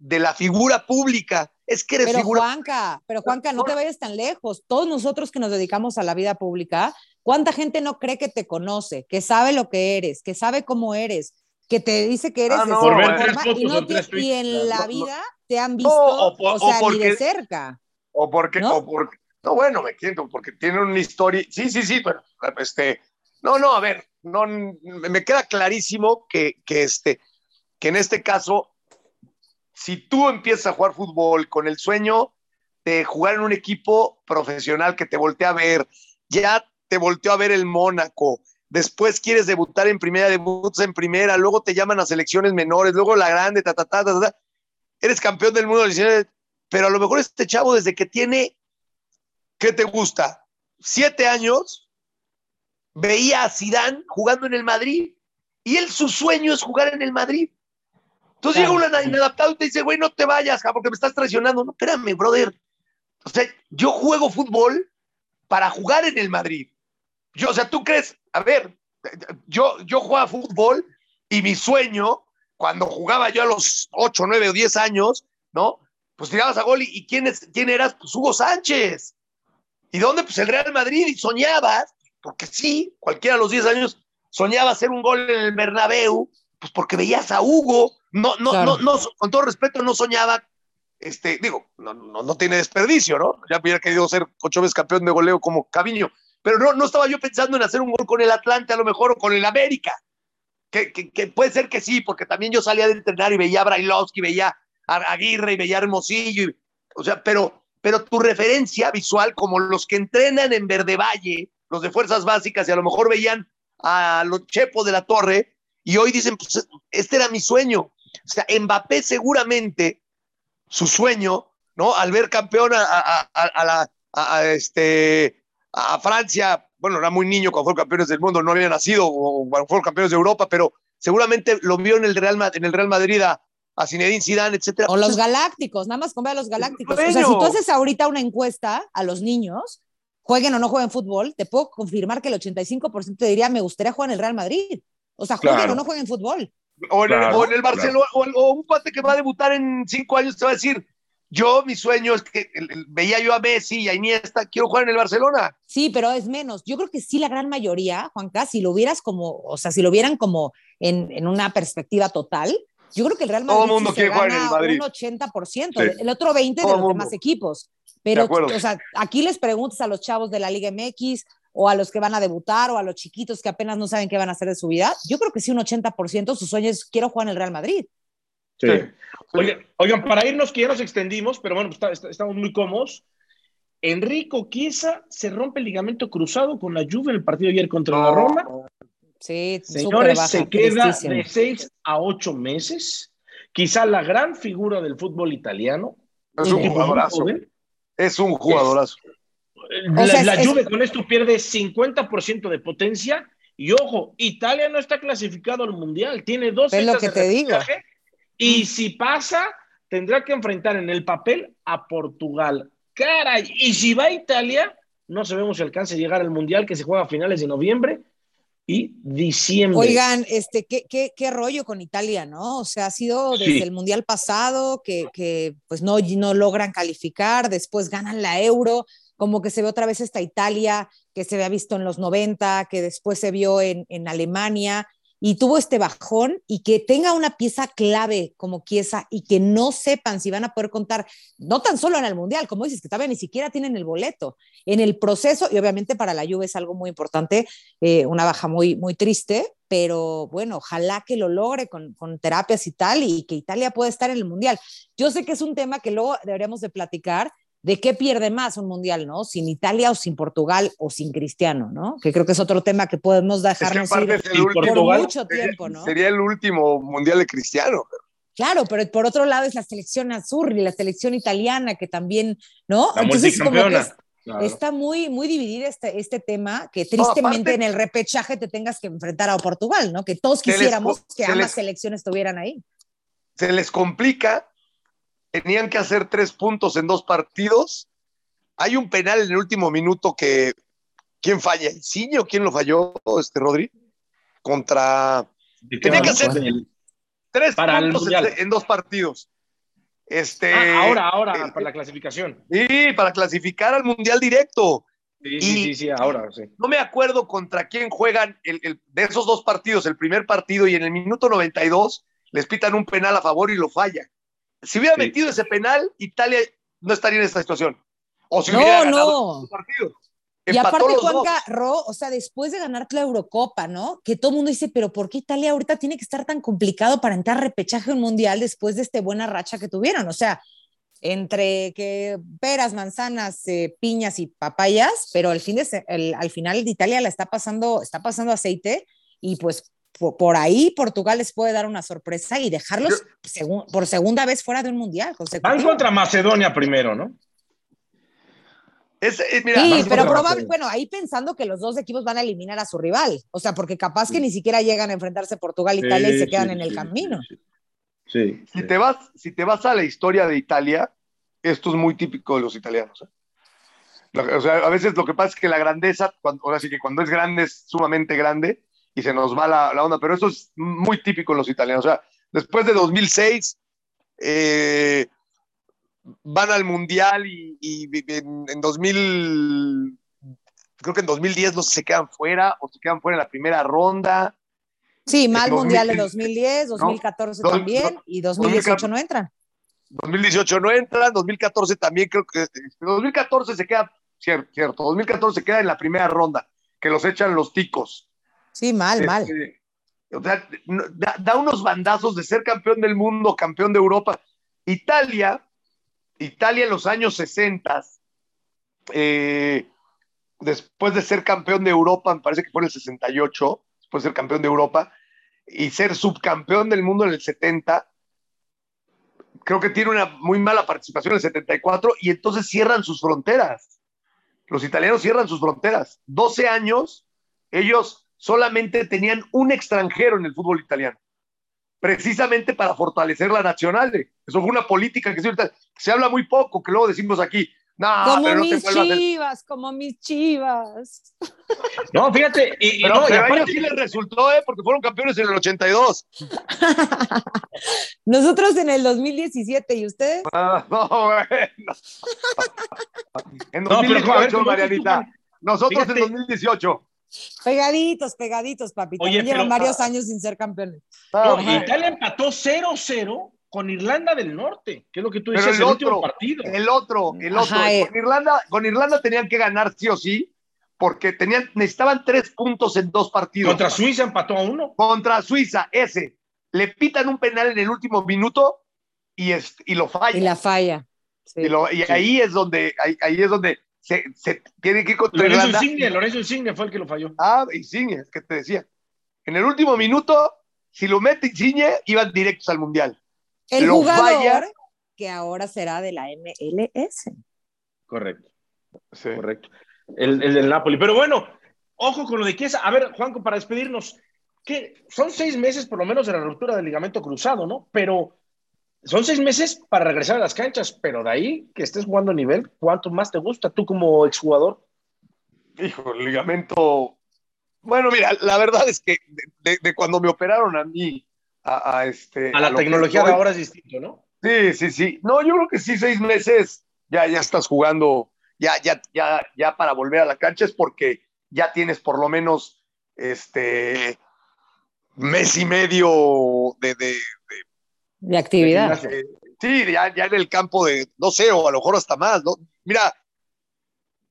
de la figura pública es que eres pero figura. Juanca, pero Juanca, no te vayas tan lejos. Todos nosotros que nos dedicamos a la vida pública, ¿cuánta gente no cree que te conoce, que sabe lo que eres, que sabe cómo eres, que te dice que eres ah, de no, forma y, no y en la vida te han visto, o, sea, ni de cerca. O porque, ¿no? porque, no, bueno, me entiendo, porque tiene una historia, sí, sí, sí, pero, este, no, no, a ver, no, me queda clarísimo que, que este, que en este caso si tú empiezas a jugar fútbol con el sueño de jugar en un equipo profesional que te voltea a ver, ya te volteó a ver el Mónaco, después quieres debutar en primera, debutas en primera, luego te llaman a selecciones menores, luego la grande, ta, ta, ta, ta, ta. eres campeón del mundo, pero a lo mejor este chavo desde que tiene, ¿qué te gusta? Siete años, veía a Zidane jugando en el Madrid y él su sueño es jugar en el Madrid. Entonces llega un inadaptado y te dice, güey, no te vayas, porque me estás traicionando. No, espérame, brother. O sea, yo juego fútbol para jugar en el Madrid. Yo, o sea, tú crees, a ver, yo, yo jugaba fútbol y mi sueño, cuando jugaba yo a los 8, 9 o 10 años, ¿no? Pues tirabas a gol y, ¿quién, es, quién eras? Pues Hugo Sánchez. ¿Y dónde? Pues el Real Madrid y soñabas, porque sí, cualquiera de los 10 años soñaba hacer un gol en el Bernabéu, pues porque veías a Hugo, no, no, no, no, con todo respeto, no soñaba, este, digo, no, no, no tiene desperdicio, ¿no? Ya hubiera querido ser ocho veces campeón de goleo como Caviño, pero no, no estaba yo pensando en hacer un gol con el Atlante a lo mejor o con el América, que, que, puede ser que sí, porque también yo salía de entrenar y veía a Brailovsky, veía a Aguirre y veía a Hermosillo, o sea, pero, pero tu referencia visual, como los que entrenan en Verde Valle, los de fuerzas básicas, y a lo mejor veían a los Chepo de la Torre, y hoy dicen, pues este era mi sueño. O sea, Mbappé seguramente, su sueño, ¿no? Al ver campeón a, la, a, este, a Francia, bueno, era muy niño cuando fueron campeones del mundo, no había nacido o cuando fueron campeones de Europa, pero seguramente lo vio en el Real, en el Real Madrid a, a Zinedine Zidane, etcétera. O los galácticos, nada más con ver a los galácticos. O sea, si tú haces ahorita una encuesta a los niños, jueguen o no jueguen fútbol, te puedo confirmar que el 85% te diría, me gustaría jugar en el Real Madrid. O sea, jueguen o no jueguen fútbol. O en, el, Barcelona, o, un cuate que va a debutar en cinco años te va a decir, yo, mi sueño es que veía yo a Messi y a Iniesta, quiero jugar en el Barcelona. Sí, pero es menos. Yo creo que sí, la gran mayoría, Juanca, si lo hubieras como, o sea, si lo vieran como en, en una perspectiva total, yo creo que el Real Madrid Todo el mundo quiere jugar en el Madrid. un 80%, el otro 20% de los demás equipos. Pero, o sea, aquí les preguntas a los chavos de la Liga MX o a los que van a debutar o a los chiquitos que apenas no saben qué van a hacer de su vida, yo creo que sí un 80% su sueño es quiero jugar en el Real Madrid. Sí. Oigan, para irnos, que ya nos extendimos, pero bueno, estamos muy cómodos. Enrico Chiesa se rompe el ligamento cruzado con la Juve en el partido de ayer contra la Roma. Sí, Señores, se queda de seis a ocho meses. Quizá la gran figura del fútbol italiano. Es un jugadorazo. Es un jugadorazo. La, Juve con esto pierde 50% de potencia y ojo, Italia no está clasificado al Mundial, tiene dos es lo que te digo. Y si pasa, tendrá que enfrentar en el papel a Portugal. Caray, y si va a Italia, no sabemos si alcance a llegar al Mundial que se juega a finales de noviembre y diciembre. Oigan, este, ¿qué, qué, qué rollo con Italia, ¿no? O sea, ha sido desde Sí. el Mundial pasado que, que, pues no, no logran calificar, después ganan la Euro, como que se ve otra vez esta Italia que se había visto en los 90, que después se vio en, en Alemania y tuvo este bajón y que tenga una pieza clave como Chiesa y que no sepan si van a poder contar, no tan solo en el Mundial, como dices, que todavía ni siquiera tienen el boleto, en el proceso, y obviamente para la Juve es algo muy importante, eh, una baja muy, muy triste, pero bueno, ojalá que lo logre con, con, terapias y tal, y que Italia pueda estar en el Mundial. Yo sé que es un tema que luego deberíamos de platicar, de qué pierde más un mundial, ¿no? Sin Italia o sin Portugal o sin Cristiano, ¿no? Que creo que es otro tema que podemos dejarnos es que ir es el por último, mucho tiempo, ¿no? Sería el último mundial de Cristiano. Claro, pero por otro lado es la selección azul y la selección italiana que también, ¿no? La Entonces como que es, Claro. está muy, muy dividido este, este tema que tristemente No, aparte- en el repechaje te tengas que enfrentar a Portugal, ¿no? Que todos les quisiéramos que se ambas les- selecciones estuvieran ahí. Se les complica. Tenían que hacer tres puntos en dos partidos. Hay un penal en el último minuto que. ¿Quién falla? ¿El Ciño? ¿Quién lo falló, este Rodri? Contra. Tenía que hacer tres Para puntos en, en dos partidos. Este, Ah, ahora, ahora, eh, para la clasificación. Sí, para clasificar al Mundial directo. Sí, y- sí, sí, sí, ahora, sí. No me acuerdo contra quién juegan el, el- de esos dos partidos, el primer partido y en el minuto 92 les pitan un penal a favor y lo falla. Si hubiera Sí. metido ese penal, Italia no estaría en esta situación. O si hubiera No, ganado no. los partidos. Y aparte, los dos. Juanca, Ro, o sea, después de ganar la Eurocopa, ¿no? Que todo el mundo dice, pero ¿por qué Italia ahorita tiene que estar tan complicado para entrar a repechaje un mundial después de esta buena racha que tuvieron? O sea, entre que peras, manzanas, eh, piñas y papayas, pero al, fin de se- el- al final de Italia la está pasando, está pasando aceite y pues por, por ahí Portugal les puede dar una sorpresa y dejarlos segu- por segunda vez fuera de un mundial Van contra Macedonia primero, ¿no? Es- es- mira, Sí, pero probable, bueno, ahí pensando que los dos equipos van a eliminar a su rival. O sea, porque capaz que ni siquiera llegan a enfrentarse Portugal e Italia y se Sí, quedan sí, en el sí, camino. Sí, sí. si, Sí. te vas, si te vas a la historia de Italia, esto es muy típico de los italianos. ¿eh? O sea, a veces lo que pasa es que la grandeza, cuando, ahora sí que cuando es grande es sumamente grande y se nos va la, la onda, pero eso es muy típico en los italianos. O sea, después de 2006, eh, van al Mundial y, y en, en 2000, creo que en 2010 no sé se quedan fuera o se quedan fuera en la primera ronda. Sí, mal 2000, mundial de 2010, 2014 no, también no, y 2018 no entran. 2018 no entran, 2014 también creo que 2014 se queda cierto, cierto, 2014 se queda en la primera ronda, que los echan los ticos. Sí, mal, mal. Este, o sea, da unos bandazos de ser campeón del mundo, campeón de Europa. Italia, Italia en los años 60, eh, después de ser campeón de Europa, me parece que fue en el 68, después de ser campeón de Europa, y ser subcampeón del mundo en el 70, creo que tiene una muy mala participación en el 74 y entonces cierran sus fronteras. Los italianos cierran sus fronteras. 12 años, ellos solamente tenían un extranjero en el fútbol italiano, precisamente para fortalecer la nacional. Eso fue una política que se, se habla muy poco, que luego decimos aquí, no, como pero no mis chivas, como mis chivas. No, fíjate, y, y Pero, no, a ellos sí les resultó, ¿eh? porque fueron campeones en el 82. Nosotros en el 2017 y ustedes. Ah, no, bueno. En No, pero, ver, 2018, ¿cómo Marianita. Nosotros Fíjate. en 2018. Pegaditos, pegaditos, papi. Oye, También llevan varios años sin ser campeones. No, Italia empató 0-0 con Irlanda del Norte, que es lo que tú dices, el el, último otro, partido. El otro, el otro. Ajá, eh. con, Irlanda, con Irlanda tenían que ganar sí o sí, porque tenían, necesitaban tres puntos en dos partidos. Contra Suiza empató a uno. Contra Suiza, ese. Le pitan un penal en el último minuto y, es, y lo falla. Y la falla. Sí. Y, lo- y ahí es donde, ahí, ahí es donde se, se tiene que ir contra Lorenzo Irlanda. Insigne, Lorenzo Insigne fue el que lo falló. Ah, Insigne, es que te decía. En el último minuto, si lo mete Insigne, iban directos al Mundial. El lo jugador falla. que ahora será de la MLS. Correcto, correcto. El, el del Napoli. Pero bueno, ojo con lo de Chiesa. A ver, Juanco, para despedirnos, que son seis meses por lo menos de la ruptura del ligamento cruzado, ¿no? Pero son seis meses para regresar a las canchas, pero de ahí que estés jugando a nivel, ¿cuánto más te gusta tú como exjugador? Hijo, el ligamento. Bueno, mira, la verdad es que de, cuando me operaron a mí, a, este. A la tecnología de ahora es distinto, ¿no? Sí, sí, sí. No, yo creo que sí, seis meses ya, ya estás jugando, ya, ya, ya, ya para volver a la cancha es porque ya tienes por lo menos este mes y medio de, de, de, actividad. sí, ya, ya, en el campo de, no sé, o a lo mejor hasta más, ¿no? Mira,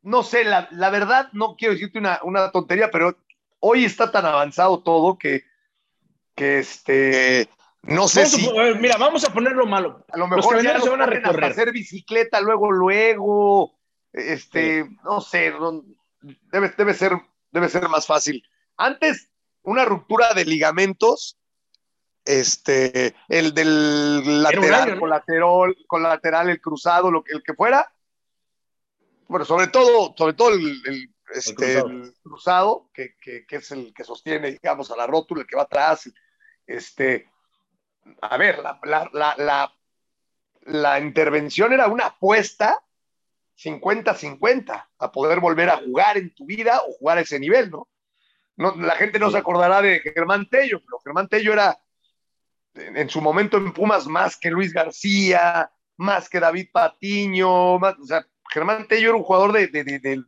no sé, la, la verdad, no quiero decirte una, una, tontería, pero hoy está tan avanzado todo que, que este, no sé si. mira, vamos a ponerlo malo. A lo mejor ya se van a recorrer. hacer bicicleta luego, luego. Este, no sé, debe, debe, ser, debe ser más fácil. Antes, una ruptura de ligamentos, este, el del lateral, colateral, colateral, el cruzado, lo que, el que fuera. Bueno, sobre todo, sobre todo el, este, cruzado, que, que, que, es el que sostiene, digamos, a la rótula, el que va atrás. Este, a ver, la, la, la, la, intervención era una apuesta 50-50 a poder volver a jugar en tu vida o jugar a ese nivel, ¿no? no la gente no se acordará de Germán Tello, pero Germán Tello era en, su momento en Pumas más que Luis García, más que David Patiño, o sea, Germán Tello era un jugador de, de, de,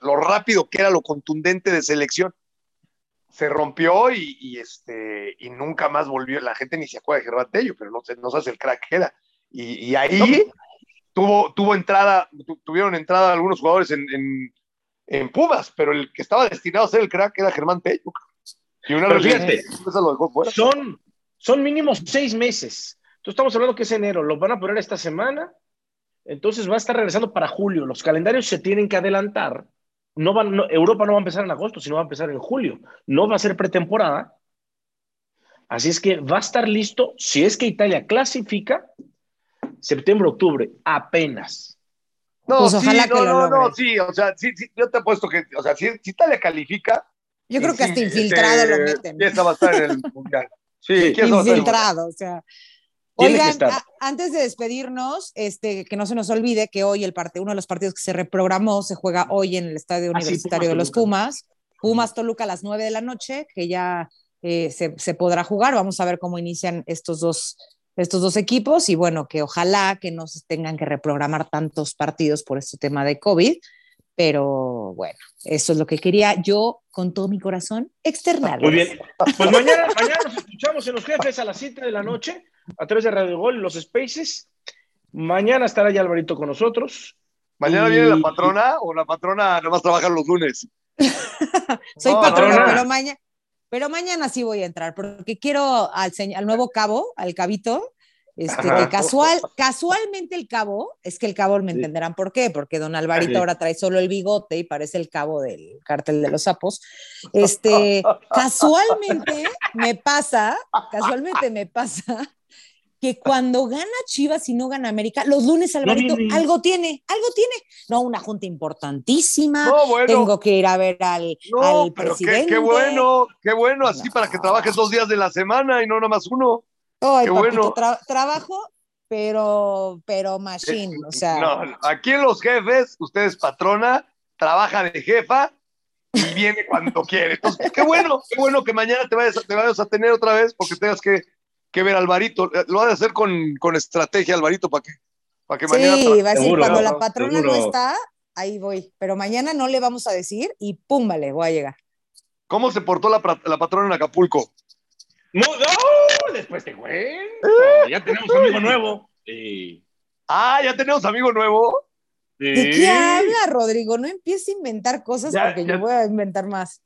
lo rápido que era, lo contundente de selección se rompió y, este, y nunca más volvió. La gente ni se acuerda de Germán Tello, pero no, no hace el crack que era. Y, ahí tuvo, tuvo entrada, tuvieron entrada algunos jugadores en, en, Pumas, pero el que estaba destinado a ser el crack era Germán Tello. Y una fíjate, Son, son mínimo seis meses. Entonces estamos hablando que es enero, lo van a poner esta semana, entonces va a estar regresando para julio. Los calendarios se tienen que adelantar no van, Europa no va a empezar en agosto, sino va a empezar en julio. No va a ser pretemporada. Así es que va a estar listo, si es que Italia clasifica, septiembre, octubre, apenas. No, pues sí, no, no, no, sí, o sea, sí, sí, yo te apuesto que, o sea, si, Italia califica. Yo creo que hasta infiltrado lo meten. Esa va a estar en el mundial. Sí, infiltrado, o sea. Oigan, antes de despedirnos, este, que no se nos olvide que hoy el parte, uno de los partidos que se reprogramó se juega hoy en el Estadio ah, Universitario de los Pumas. Pumas Toluca a las 9 de la noche, que ya eh, se, se, podrá jugar. Vamos a ver cómo inician estos dos, estos dos equipos y bueno, que ojalá que no se tengan que reprogramar tantos partidos por este tema de COVID. Pero bueno, eso es lo que quería yo con todo mi corazón externar. Muy bien. Pues mañana, mañana nos escuchamos en los jefes a las 7 de la noche a través de Radio Gol, los Spaces. Mañana estará ya Alvarito con nosotros. ¿Mañana viene la patrona o la patrona no a trabajar los lunes? Soy patrona, pero mañana, pero mañana sí voy a entrar porque quiero al, al nuevo cabo, al cabito, este, que casual, casualmente el cabo, es que el cabo me entenderán por qué, porque don Alvarito ahora trae solo el bigote y parece el cabo del cártel de los sapos. Este, casualmente me pasa, casualmente me pasa que cuando gana Chivas y no gana América, los lunes Alvarito algo tiene, algo tiene. No, una junta importantísima. Tengo que ir a ver al, presidente. Qué, bueno, qué bueno, así para que trabajes dos días de la semana y no nada más qué bueno. trabajo, pero, pero machine, o sea. No, aquí en los jefes, usted es patrona, trabaja de jefa y viene cuando quiere. Entonces, qué bueno, qué bueno que mañana te vayas, te vayas a tener otra vez porque tengas que que ver Alvarito. Lo va a hacer con, con estrategia, Alvarito, para que, para que mañana. Sí, va a decir, cuando la patrona no está, ahí voy. Pero mañana no le vamos a decir y pum, vale, voy a llegar. ¿Cómo se portó la, la patrona en Acapulco? No, no, después te cuento. Ya tenemos amigo nuevo. Ah, ya tenemos amigo nuevo. ¿De qué habla, Rodrigo? No empieces a inventar cosas porque yo voy a inventar más.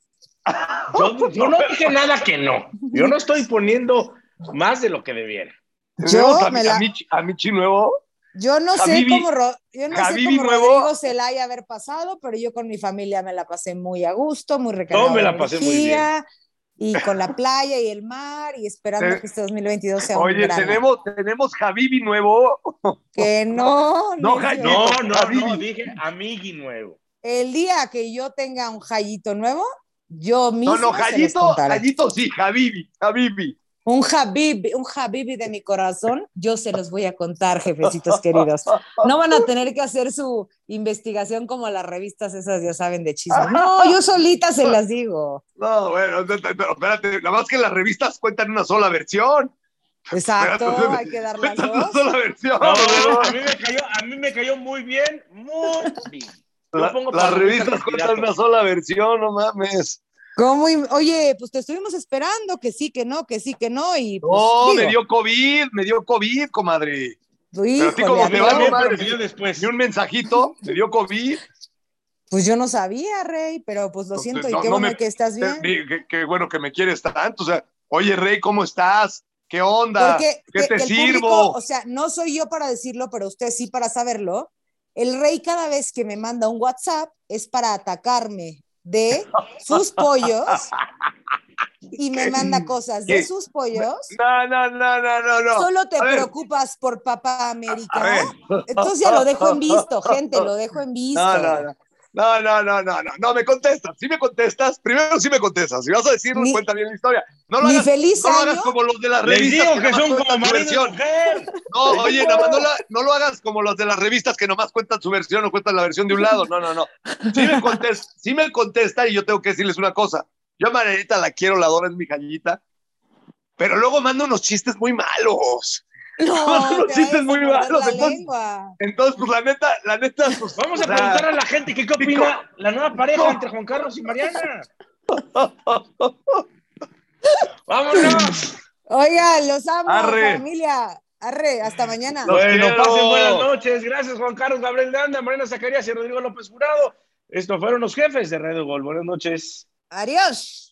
Yo, yo, no dije nada que no. Yo no estoy poniendo más de lo que debiera. Yo a, la... a, Michi, nuevo. Yo no sé cómo, yo no sé cómo Rodrigo se la haya haber pasado, pero yo con mi familia me la pasé muy a gusto, muy recargada. No, me la pasé muy bien. Y con la playa y el mar y esperando que este 2022 sea un Oye, tenemos, tenemos Javivi nuevo. Que no. No, no, no, no, dije amigui nuevo. El día que yo tenga un Jayito nuevo, yo mismo. No, no, Jayito, Jayito sí, Javivi, Javivi. Un Habib, un Habibi de mi corazón, yo se los voy a contar, jefecitos queridos. No van a tener que hacer su investigación como las revistas esas, ya saben, de chisme. No, yo solita se las digo. No, bueno, pero espérate, nada más que las revistas cuentan una sola versión. Exacto, hay que dar las dos. Una sola versión. No, a, mí me cayó, a mí me cayó muy bien, muy bien. La, las revistas cuentan una sola versión, no mames. ¿Cómo? Oye, pues te estuvimos esperando, que sí, que no, que sí, que no. Y, pues, no, me dio COVID, me dio COVID, comadre. Pero a ti como me va bien, después. Ni un mensajito, me dio COVID. Pues yo no sabía, Rey, pero pues lo siento, y qué bueno que estás bien. Qué, bueno que me quieres tanto. O sea, oye, Rey, ¿cómo estás? ¿Qué onda? ¿Qué te sirvo? o sea, no soy yo para decirlo, pero usted sí para saberlo. El Rey cada vez que me manda un WhatsApp es para atacarme, de sus pollos y me manda cosas de sus pollos. No, no, no, no, no. Solo te preocupas por Papá América. Entonces ya lo dejo en visto, gente, lo dejo en visto. No, no, no. No, no, no, no, no, no, me contestas. Si me contestas, primero sí me contestas. Si vas a decir, cuenta bien la historia. No lo, hagas, feliz no lo hagas como los de las revistas. que, son como marido No, oye, nada más no, no, lo hagas como los de las revistas que nomás cuentan su versión o cuentan la versión de un lado. No, no, no. Sí me contesta, sí me contesta y yo tengo que decirles una cosa. Yo a Margarita la quiero, la adoro, es mi gallita. Pero luego manda unos chistes muy malos. No, los chistes muy malos. Entonces, entonces, pues la neta, la neta, pues. Vamos a preguntar a la gente qué opina la nueva pareja entre Juan Carlos y Mariana. ¡Vámonos! Oiga, los amo, familia. Arre, hasta mañana. Bueno, pasen buenas noches. Gracias, Juan Carlos Gabriel de Anda, Mariana Zacarías y Rodrigo López Jurado. Estos fueron los jefes de Red Gol. Buenas noches. Adiós.